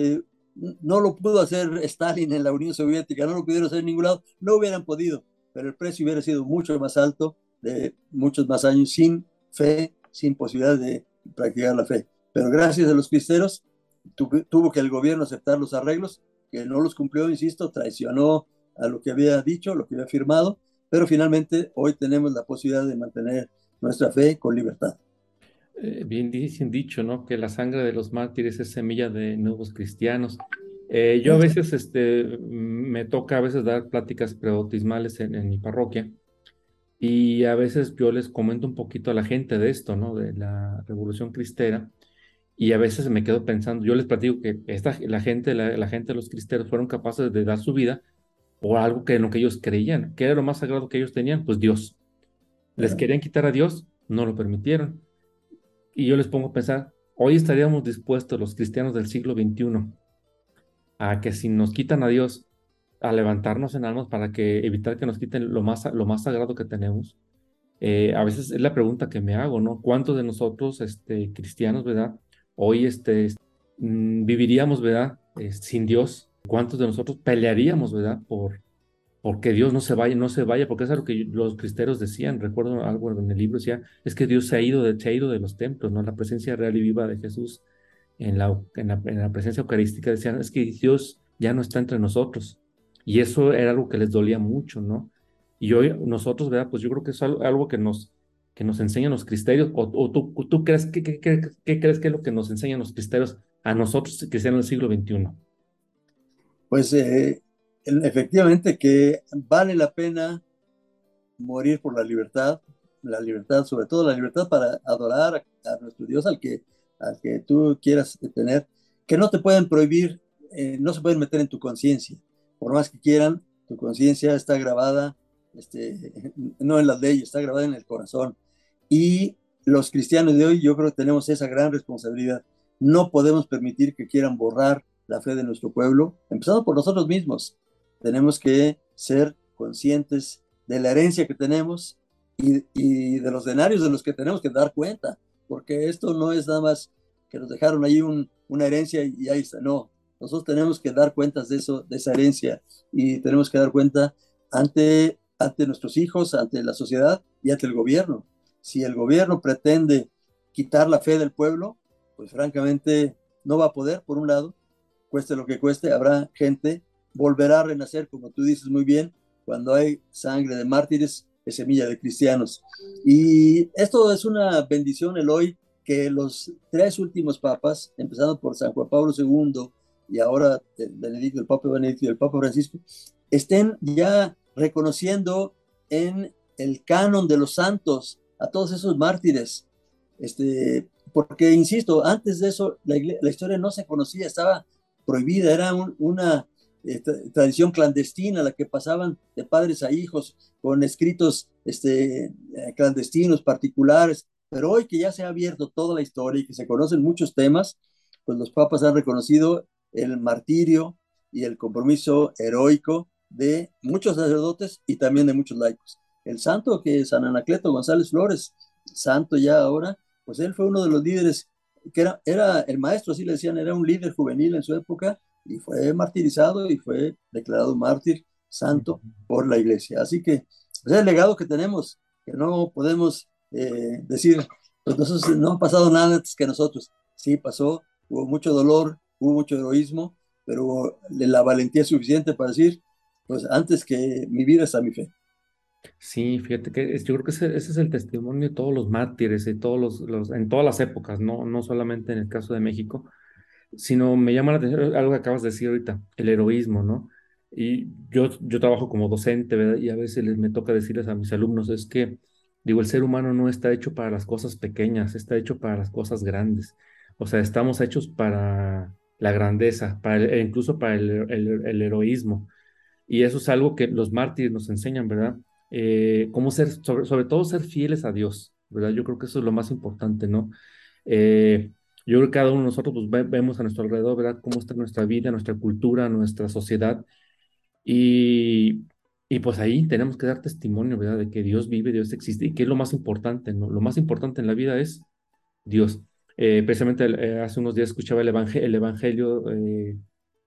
Speaker 2: no lo pudo hacer Stalin en la Unión Soviética, no lo pudieron hacer en ningún lado, no hubieran podido, pero el precio hubiera sido mucho más alto de muchos más años sin fe, sin posibilidad de practicar la fe. Pero gracias a los cristeros tuvo que el gobierno aceptar los arreglos, que no los cumplió, insisto, traicionó a lo que había dicho, lo que había firmado, pero finalmente hoy tenemos la posibilidad de mantener nuestra fe con libertad.
Speaker 1: Eh, bien dicho, ¿no? Que la sangre de los mártires es semilla de nuevos cristianos. Eh, yo a veces este, me toca a veces dar pláticas prebautismales en, en, mi parroquia y a veces yo les comento un poquito a la gente de esto, ¿no? De la revolución cristera y a veces me quedo pensando, yo les platico que esta, la, gente, la, gente de los cristeros fueron capaces de dar su vida por algo que en lo que ellos creían. ¿Qué era lo más sagrado que ellos tenían? Pues Dios. Les querían quitar a Dios, no lo permitieron. Y yo les pongo a pensar, hoy estaríamos dispuestos los cristianos del siglo XXI a que si nos quitan a Dios, a levantarnos en armas para que evitar que nos quiten lo más, lo más sagrado que tenemos. Eh, a veces es la pregunta que me hago, ¿no? ¿Cuántos de nosotros, este, cristianos, ¿verdad? Hoy, este, mm, viviríamos, ¿verdad? Eh, sin Dios. ¿Cuántos de nosotros pelearíamos, ¿verdad? Por, porque Dios no se vaya, no se vaya, porque es algo que los cristeros decían, recuerdo algo en el libro, decía, es que Dios se ha ido de, se ha ido de los templos, ¿no? La presencia real y viva de Jesús en la, en la, en la presencia eucarística decían, es que Dios ya no está entre nosotros. Y eso era algo que les dolía mucho, ¿no? Y hoy nosotros, ¿verdad? Pues yo creo que es algo que nos, que nos enseñan los criterios, o, tú, tú, crees, que qué, crees que es lo que nos enseñan los criterios a nosotros que sean el siglo XXI?
Speaker 2: Pues eh, efectivamente que vale la pena morir por la libertad, la libertad, sobre todo la libertad para adorar a, nuestro Dios, al que, al que tú quieras tener, que no te pueden prohibir, eh, no se pueden meter en tu conciencia, por más que quieran, tu conciencia está grabada este, no en las leyes, está grabada en el corazón. Y los cristianos de hoy yo creo que tenemos esa gran responsabilidad. No podemos permitir que quieran borrar la fe de nuestro pueblo, empezando por nosotros mismos. Tenemos que ser conscientes de la herencia que tenemos y, y de los denarios de los que tenemos que dar cuenta, porque esto no es nada más que nos dejaron ahí un, una herencia y ahí está, no. Nosotros tenemos que dar cuentas de eso, de esa herencia, y tenemos que dar cuenta ante ante nuestros hijos, ante la sociedad y ante el gobierno. Si el gobierno pretende quitar la fe del pueblo, pues francamente no va a poder, por un lado, cueste lo que cueste, habrá gente, volverá a renacer, como tú dices muy bien, cuando hay sangre de mártires, es semilla de cristianos. Y esto es una bendición el hoy que los tres últimos papas, empezando por San Juan Pablo II y ahora Benedicto, el Papa Benedicto y el Papa Francisco, estén ya reconociendo en el canon de los santos a todos esos mártires. Este, porque, insisto, antes de eso la, historia no se conocía, estaba prohibida, era una tradición clandestina la que pasaban de padres a hijos con escritos este, eh, clandestinos, particulares. Pero hoy que ya se ha abierto toda la historia y que se conocen muchos temas, pues los papas han reconocido el martirio y el compromiso heroico de muchos sacerdotes y también de muchos laicos. El santo que es San Anacleto González Flores, santo ya ahora, pues él fue uno de los líderes, que era, era el maestro, así le decían, era un líder juvenil en su época y fue martirizado y fue declarado mártir santo por la iglesia. Así que pues, es el legado que tenemos, que no podemos eh, decir, pues nosotros no ha pasado nada antes que nosotros. Sí, pasó, hubo mucho dolor, hubo mucho heroísmo, pero la valentía suficiente para decir, pues antes que mi vida está mi fe.
Speaker 1: Sí, fíjate que yo creo que ese, es el testimonio de todos los mártires, y todos los, los, en todas las épocas, no, no solamente en el caso de México, sino me llama la atención algo que acabas de decir ahorita, el heroísmo, ¿no? Y yo, yo trabajo como docente, ¿verdad? Y a veces me toca decirles a mis alumnos, es que, digo, el ser humano no está hecho para las cosas pequeñas, está hecho para las cosas grandes. O sea, estamos hechos para la grandeza, para e incluso para el, el, heroísmo. Y eso es algo que los mártires nos enseñan, ¿verdad? Eh, cómo ser, sobre, todo ser fieles a Dios, ¿verdad? Yo creo que eso es lo más importante, ¿no? Eh, yo creo que cada uno de nosotros pues, vemos a nuestro alrededor, ¿verdad? Cómo está nuestra vida, nuestra cultura, nuestra sociedad. Y, y pues ahí tenemos que dar testimonio, ¿verdad? De que Dios vive, Dios existe y que es lo más importante, ¿no? Lo más importante en la vida es Dios. Eh, precisamente hace unos días escuchaba el, evangelio, el evangelio de,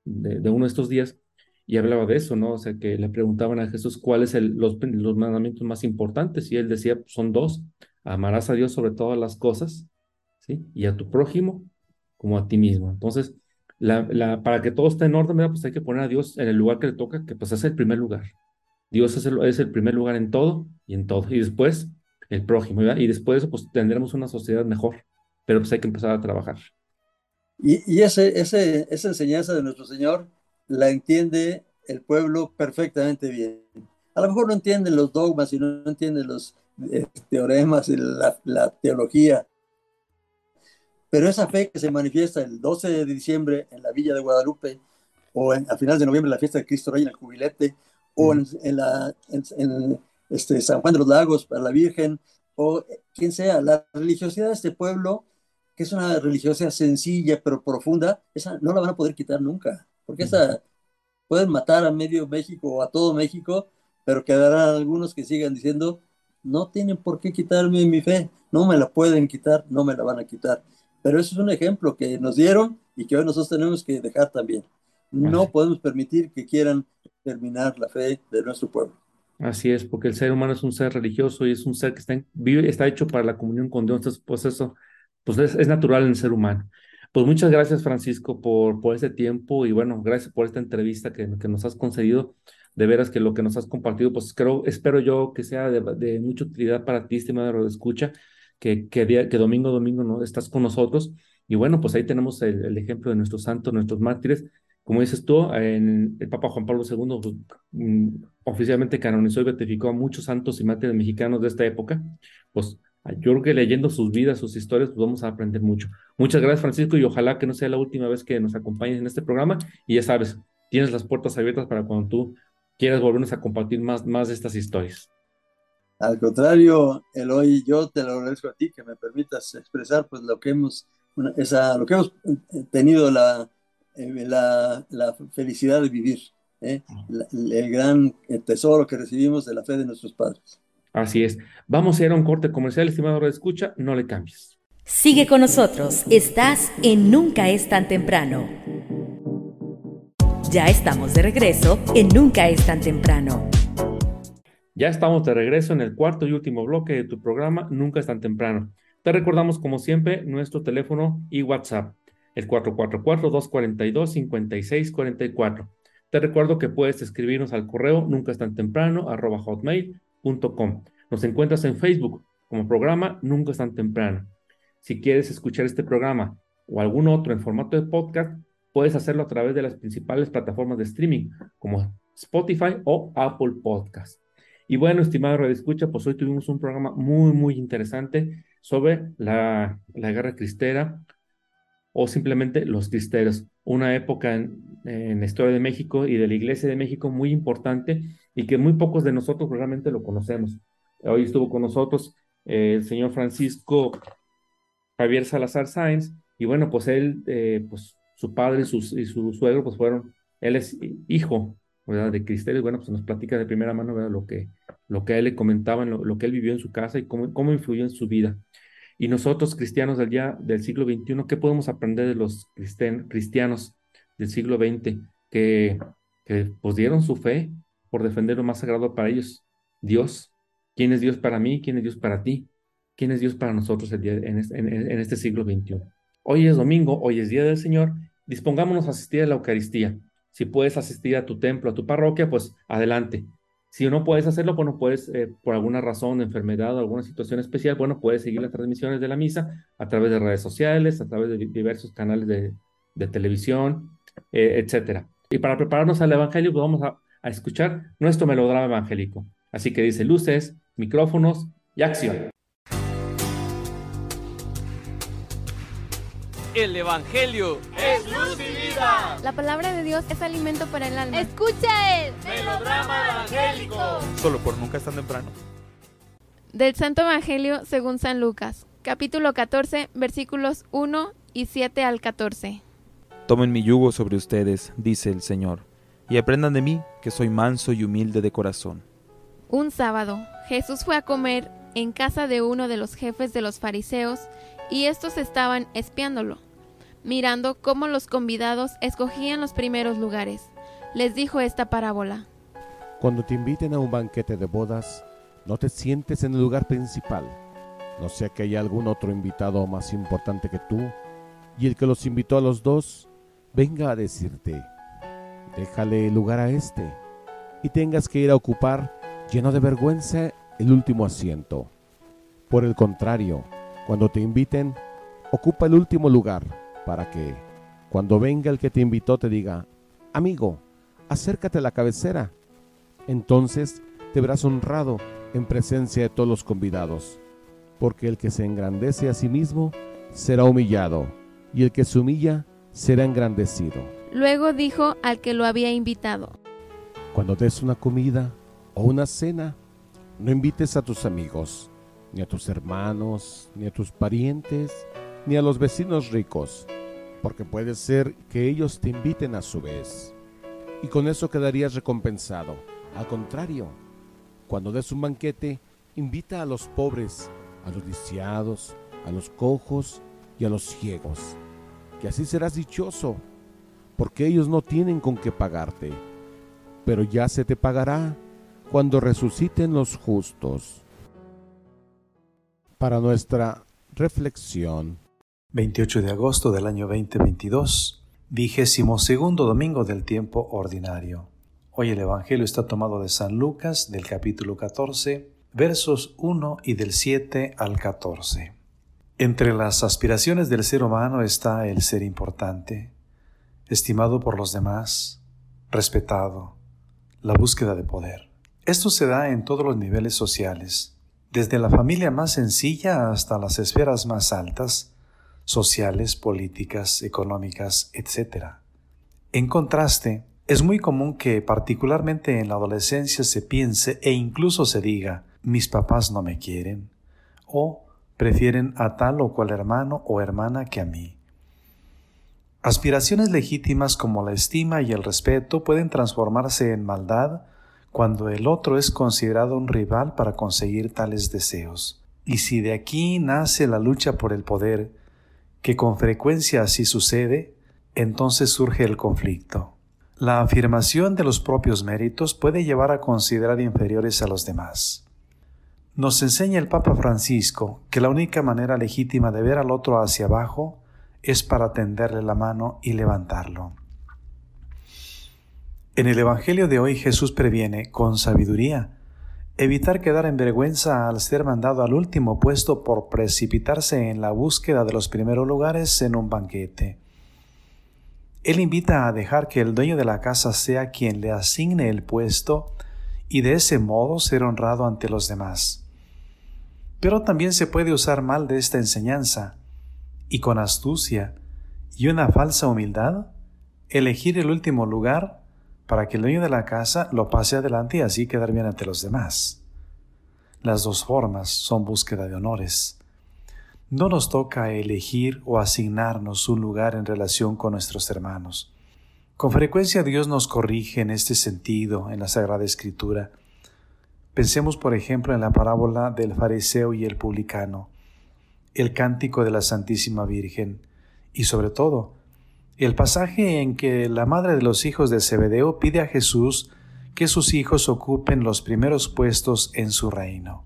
Speaker 1: de, uno de estos días y hablaba de eso, ¿no? O sea, que le preguntaban a Jesús cuáles son los, los mandamientos más importantes y él decía, son dos, amarás a Dios sobre todas las cosas, Y a tu prójimo como a ti mismo. Entonces, para que todo esté en orden, pues hay que poner a Dios en el lugar que le toca, que pues es el primer lugar. Dios es el, es el primer lugar en todo y en todo. Y después, el prójimo, ¿verdad? Y después de eso, pues tendremos una sociedad mejor, pero pues hay que empezar a trabajar.
Speaker 2: Y, y ese, ese, esa enseñanza de nuestro Señor la entiende el pueblo perfectamente bien. A lo mejor no entienden los dogmas y no entienden los eh, teoremas y la, teología, pero esa fe que se manifiesta el 12 de diciembre en la Villa de Guadalupe, o a finales de noviembre en la fiesta de Cristo Rey en el Jubilete, o en, la, en, este, San Juan de los Lagos para la Virgen, o quien sea, la religiosidad de este pueblo, que es una religiosidad sencilla pero profunda, esa no la van a poder quitar nunca porque esa pueden matar a medio México o a todo México, pero quedarán algunos que sigan diciendo, no tienen por qué quitarme mi fe, no me la pueden quitar, no me la van a quitar. Pero eso es un ejemplo que nos dieron y que hoy nosotros tenemos que dejar también. No podemos permitir que quieran terminar la fe de nuestro pueblo.
Speaker 1: Así es, porque el ser humano es un ser religioso y es un ser que está, vive, está hecho para la comunión con Dios, entonces pues eso pues es, es, natural en el ser humano. Pues muchas gracias Francisco por, por este tiempo y bueno, gracias por esta entrevista que, que nos has concedido. De veras que lo que nos has compartido, pues creo, espero yo que sea de, de mucha utilidad para ti, estimado escucha, que, que, día, que domingo domingo ¿no? estás con nosotros. Y bueno, pues ahí tenemos el, el ejemplo de nuestros santos, nuestros mártires, como dices tú, en el Papa Juan Pablo II pues, mm, oficialmente canonizó y beatificó a muchos santos y mártires mexicanos de esta época. Pues yo creo que leyendo sus vidas, sus historias, pues vamos a aprender mucho. Muchas gracias, Francisco, y ojalá que no sea la última vez que nos acompañes en este programa. Y ya sabes, tienes las puertas abiertas para cuando tú quieras volvernos a compartir más, más de estas historias.
Speaker 2: Al contrario, Eloy, yo te lo agradezco a ti que me permitas expresar pues lo que hemos, esa, lo que hemos tenido la, eh, la, la, felicidad de vivir, ¿eh? la, el gran tesoro que recibimos de la fe de nuestros padres.
Speaker 1: Así es. Vamos a ir a un corte comercial, estimado de escucha, no le cambies.
Speaker 3: Sigue con nosotros, estás en Nunca es tan temprano. Ya estamos de regreso en Nunca es tan temprano.
Speaker 1: Ya estamos de regreso en el cuarto y último bloque de tu programa Nunca es tan temprano. Te recordamos como siempre nuestro teléfono y WhatsApp el 444-242-5644. Te recuerdo que puedes escribirnos al correo nunca es tan temprano. Nos encuentras en Facebook como programa Nunca es tan temprano. Si quieres escuchar este programa o algún otro en formato de podcast, puedes hacerlo a través de las principales plataformas de streaming como Spotify o Apple Podcast. Y bueno, estimado Radio Escucha, pues hoy tuvimos un programa muy, muy interesante sobre la, la guerra cristera, o simplemente los cristeros, una época en, en, la historia de México y de la Iglesia de México muy importante y que muy pocos de nosotros realmente lo conocemos. Hoy estuvo con nosotros eh, el señor Francisco Javier Salazar Sáenz y bueno, pues él, eh, pues su padre y, sus, y, su suegro, pues fueron, él es hijo, De cristeros y bueno, pues nos platica de primera mano, ¿verdad? Lo que, lo que a él le comentaban, lo, lo que él vivió en su casa y cómo, cómo influyó en su vida. Y nosotros, cristianos del día del siglo XXI, ¿qué podemos aprender de los cristianos del siglo XX que, que pues, dieron su fe por defender lo más sagrado para ellos? Dios. ¿Quién es Dios para mí? ¿Quién es Dios para ti? ¿Quién es Dios para nosotros el día, en, este, en este siglo XXI? Hoy es domingo, hoy es Día del Señor. Dispongámonos a asistir a la Eucaristía. Si puedes asistir a tu templo, a tu parroquia, pues adelante. Si no puedes hacerlo, bueno, puedes, eh, por alguna razón, enfermedad o alguna situación especial, bueno, puedes seguir las transmisiones de la misa a través de redes sociales, a través de diversos canales de, televisión, eh, etcétera. Y para prepararnos al Evangelio, pues vamos a, a escuchar nuestro melodrama evangélico. Así que dice luces, micrófonos y acción.
Speaker 4: El Evangelio
Speaker 5: es luz y vida.
Speaker 6: La palabra de Dios es alimento para el alma.
Speaker 5: Escucha el melodrama evangélico.
Speaker 4: Solo por nunca es tan temprano.
Speaker 6: Del Santo Evangelio según San Lucas, capítulo 14, versículos 1 y 7 al 14.
Speaker 7: Tomen mi yugo sobre ustedes, dice el Señor, y aprendan de mí, que soy manso y humilde de corazón.
Speaker 6: Un sábado, Jesús fue a comer en casa de uno de los jefes de los fariseos, y estos estaban espiándolo, mirando cómo los convidados escogían los primeros lugares. Les dijo esta parábola.
Speaker 8: Cuando te inviten a un banquete de bodas, no te sientes en el lugar principal, no sea que haya algún otro invitado más importante que tú, y el que los invitó a los dos venga a decirte, déjale lugar a este, y tengas que ir a ocupar, lleno de vergüenza, el último asiento. Por el contrario, cuando te inviten, ocupa el último lugar para que, cuando venga el que te invitó, te diga, amigo, acércate a la cabecera. Entonces te verás honrado en presencia de todos los convidados, porque el que se engrandece a sí mismo será humillado, y el que se humilla será engrandecido.
Speaker 6: Luego dijo al que lo había invitado,
Speaker 8: Cuando des una comida o una cena, no invites a tus amigos, ni a tus hermanos, ni a tus parientes, ni a los vecinos ricos, porque puede ser que ellos te inviten a su vez, y con eso quedarías recompensado. Al contrario, cuando des un banquete, invita a los pobres, a los lisiados, a los cojos y a los ciegos, que así serás dichoso, porque ellos no tienen con qué pagarte, pero ya se te pagará cuando resuciten los justos. Para nuestra reflexión.
Speaker 9: 28 de agosto del año 2022, vigésimo segundo domingo del tiempo ordinario. Hoy el Evangelio está tomado de San Lucas del capítulo 14, versos 1 y del 7 al 14. Entre las aspiraciones del ser humano está el ser importante, estimado por los demás, respetado, la búsqueda de poder. Esto se da en todos los niveles sociales, desde la familia más sencilla hasta las esferas más altas, sociales, políticas, económicas, etc. En contraste, es muy común que particularmente en la adolescencia se piense e incluso se diga, mis papás no me quieren, o prefieren a tal o cual hermano o hermana que a mí. Aspiraciones legítimas como la estima y el respeto pueden transformarse en maldad cuando el otro es considerado un rival para conseguir tales deseos. Y si de aquí nace la lucha por el poder, que con frecuencia así sucede, entonces surge el conflicto. La afirmación de los propios méritos puede llevar a considerar inferiores a los demás. Nos enseña el Papa Francisco que la única manera legítima de ver al otro hacia abajo es para tenderle la mano y levantarlo. En el Evangelio de hoy Jesús previene, con sabiduría, evitar quedar en vergüenza al ser mandado al último puesto por precipitarse en la búsqueda de los primeros lugares en un banquete. Él invita a dejar que el dueño de la casa sea quien le asigne el puesto y de ese modo ser honrado ante los demás. Pero también se puede usar mal de esta enseñanza y con astucia y una falsa humildad elegir el último lugar para que el dueño de la casa lo pase adelante y así quedar bien ante los demás. Las dos formas son búsqueda de honores. No nos toca elegir o asignarnos un lugar en relación con nuestros hermanos. Con frecuencia Dios nos corrige en este sentido en la Sagrada Escritura. Pensemos, por ejemplo, en la parábola del fariseo y el publicano, el cántico de la Santísima Virgen y sobre todo el pasaje en que la madre de los hijos de Zebedeo pide a Jesús que sus hijos ocupen los primeros puestos en su reino.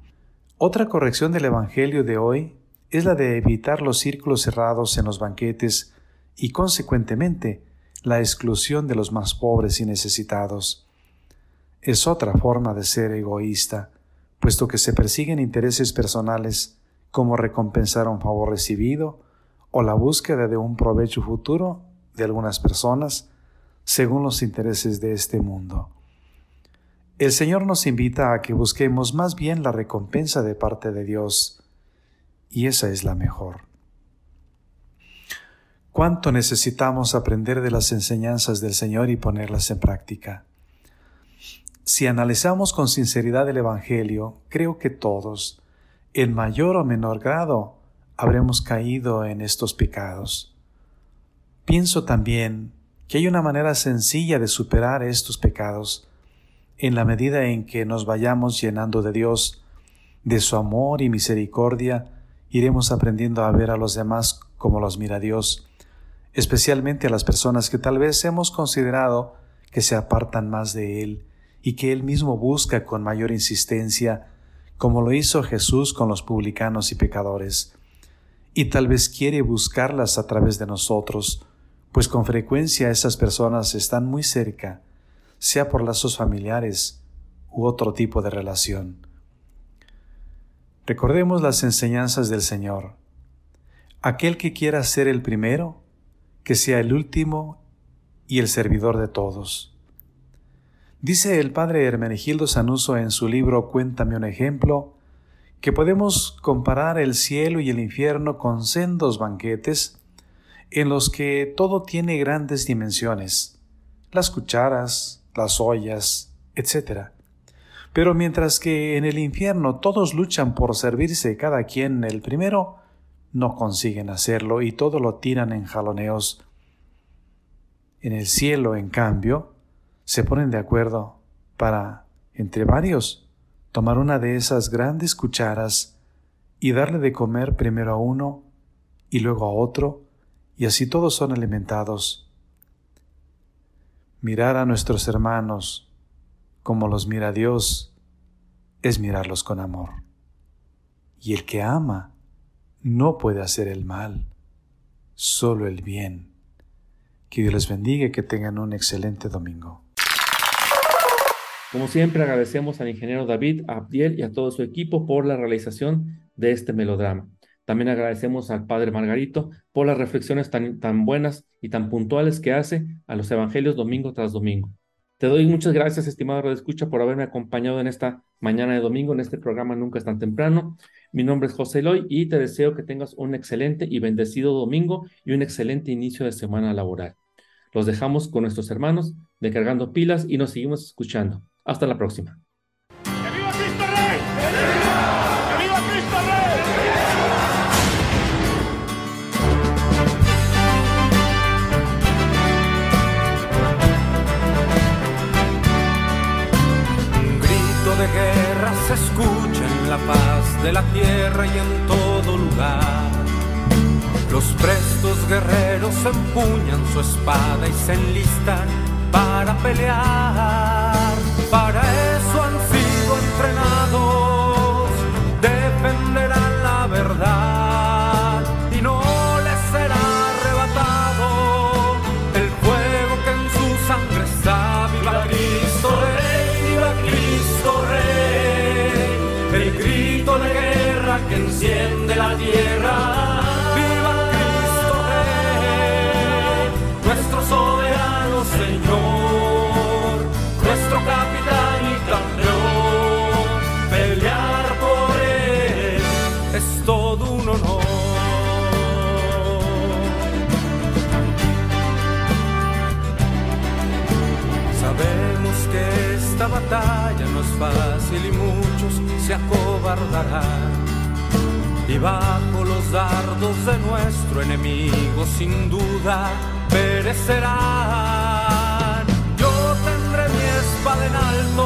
Speaker 9: Otra corrección del Evangelio de hoy es la de evitar los círculos cerrados en los banquetes y consecuentemente la exclusión de los más pobres y necesitados. Es otra forma de ser egoísta, puesto que se persiguen intereses personales como recompensar un favor recibido o la búsqueda de un provecho futuro de algunas personas según los intereses de este mundo. El Señor nos invita a que busquemos más bien la recompensa de parte de Dios, y esa es la mejor. ¿Cuánto necesitamos aprender de las enseñanzas del Señor y ponerlas en práctica? Si analizamos con sinceridad el Evangelio, creo que todos, en mayor o menor grado, habremos caído en estos pecados. Pienso también que hay una manera sencilla de superar estos pecados en la medida en que nos vayamos llenando de Dios, de su amor y misericordia, iremos aprendiendo a ver a los demás como los mira Dios, especialmente a las personas que tal vez hemos considerado que se apartan más de Él y que Él mismo busca con mayor insistencia, como lo hizo Jesús con los publicanos y pecadores, y tal vez quiere buscarlas a través de nosotros, pues con frecuencia esas personas están muy cerca, sea por lazos familiares u otro tipo de relación. Recordemos las enseñanzas del Señor. Aquel que quiera ser el primero, que sea el último y el servidor de todos. Dice el padre Hermenegildo Sanuso en su libro Cuéntame un ejemplo, que podemos comparar el cielo y el infierno con sendos banquetes en los que todo tiene grandes dimensiones, las cucharas, las ollas, etc. Pero mientras que en el infierno todos luchan por servirse cada quien el primero, no consiguen hacerlo y todo lo tiran en jaloneos En el cielo, en cambio, se ponen de acuerdo para, entre varios, tomar una de esas grandes cucharas y darle de comer primero a uno y luego a otro, y así todos son alimentados. Mirar a nuestros hermanos como los mira Dios es mirarlos con amor. Y el que ama no puede hacer el mal, solo el bien. Que Dios les bendiga y que tengan un excelente domingo.
Speaker 1: Como siempre, agradecemos al ingeniero David, a Abdiel y a todo su equipo por la realización de este melodrama. También agradecemos al Padre Margarito por las reflexiones tan, tan buenas y tan puntuales que hace a los evangelios domingo tras domingo. Te doy muchas gracias, estimado Radio Escucha, por haberme acompañado en esta mañana de domingo, en este programa Nunca es tan temprano. Mi nombre es José Eloy y te deseo que tengas un excelente y bendecido domingo y un excelente inicio de semana laboral. Los dejamos con nuestros hermanos de Cargando Pilas y nos seguimos escuchando. Hasta la próxima.
Speaker 10: La paz de la tierra y en todo lugar. Los prestos guerreros empuñan su espada y se enlistan para pelear. Para eso han sido entrenados, Y bajo los dardos de nuestro enemigo sin duda perecerán. Yo tendré mi espada en alto,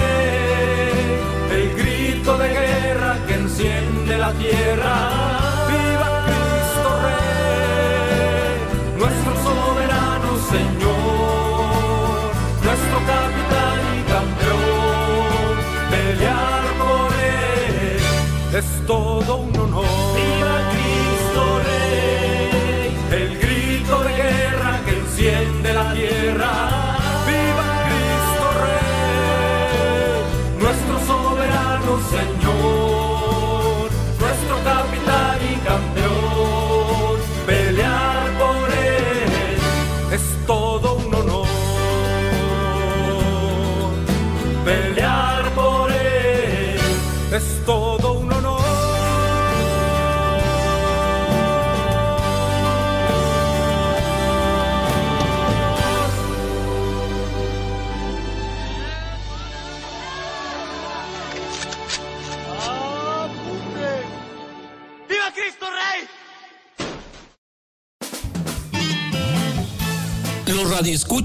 Speaker 10: de guerra que enciende la tierra. Viva Cristo Rey, nuestro soberano Señor, nuestro capitán y campeón. Pelear por él es todo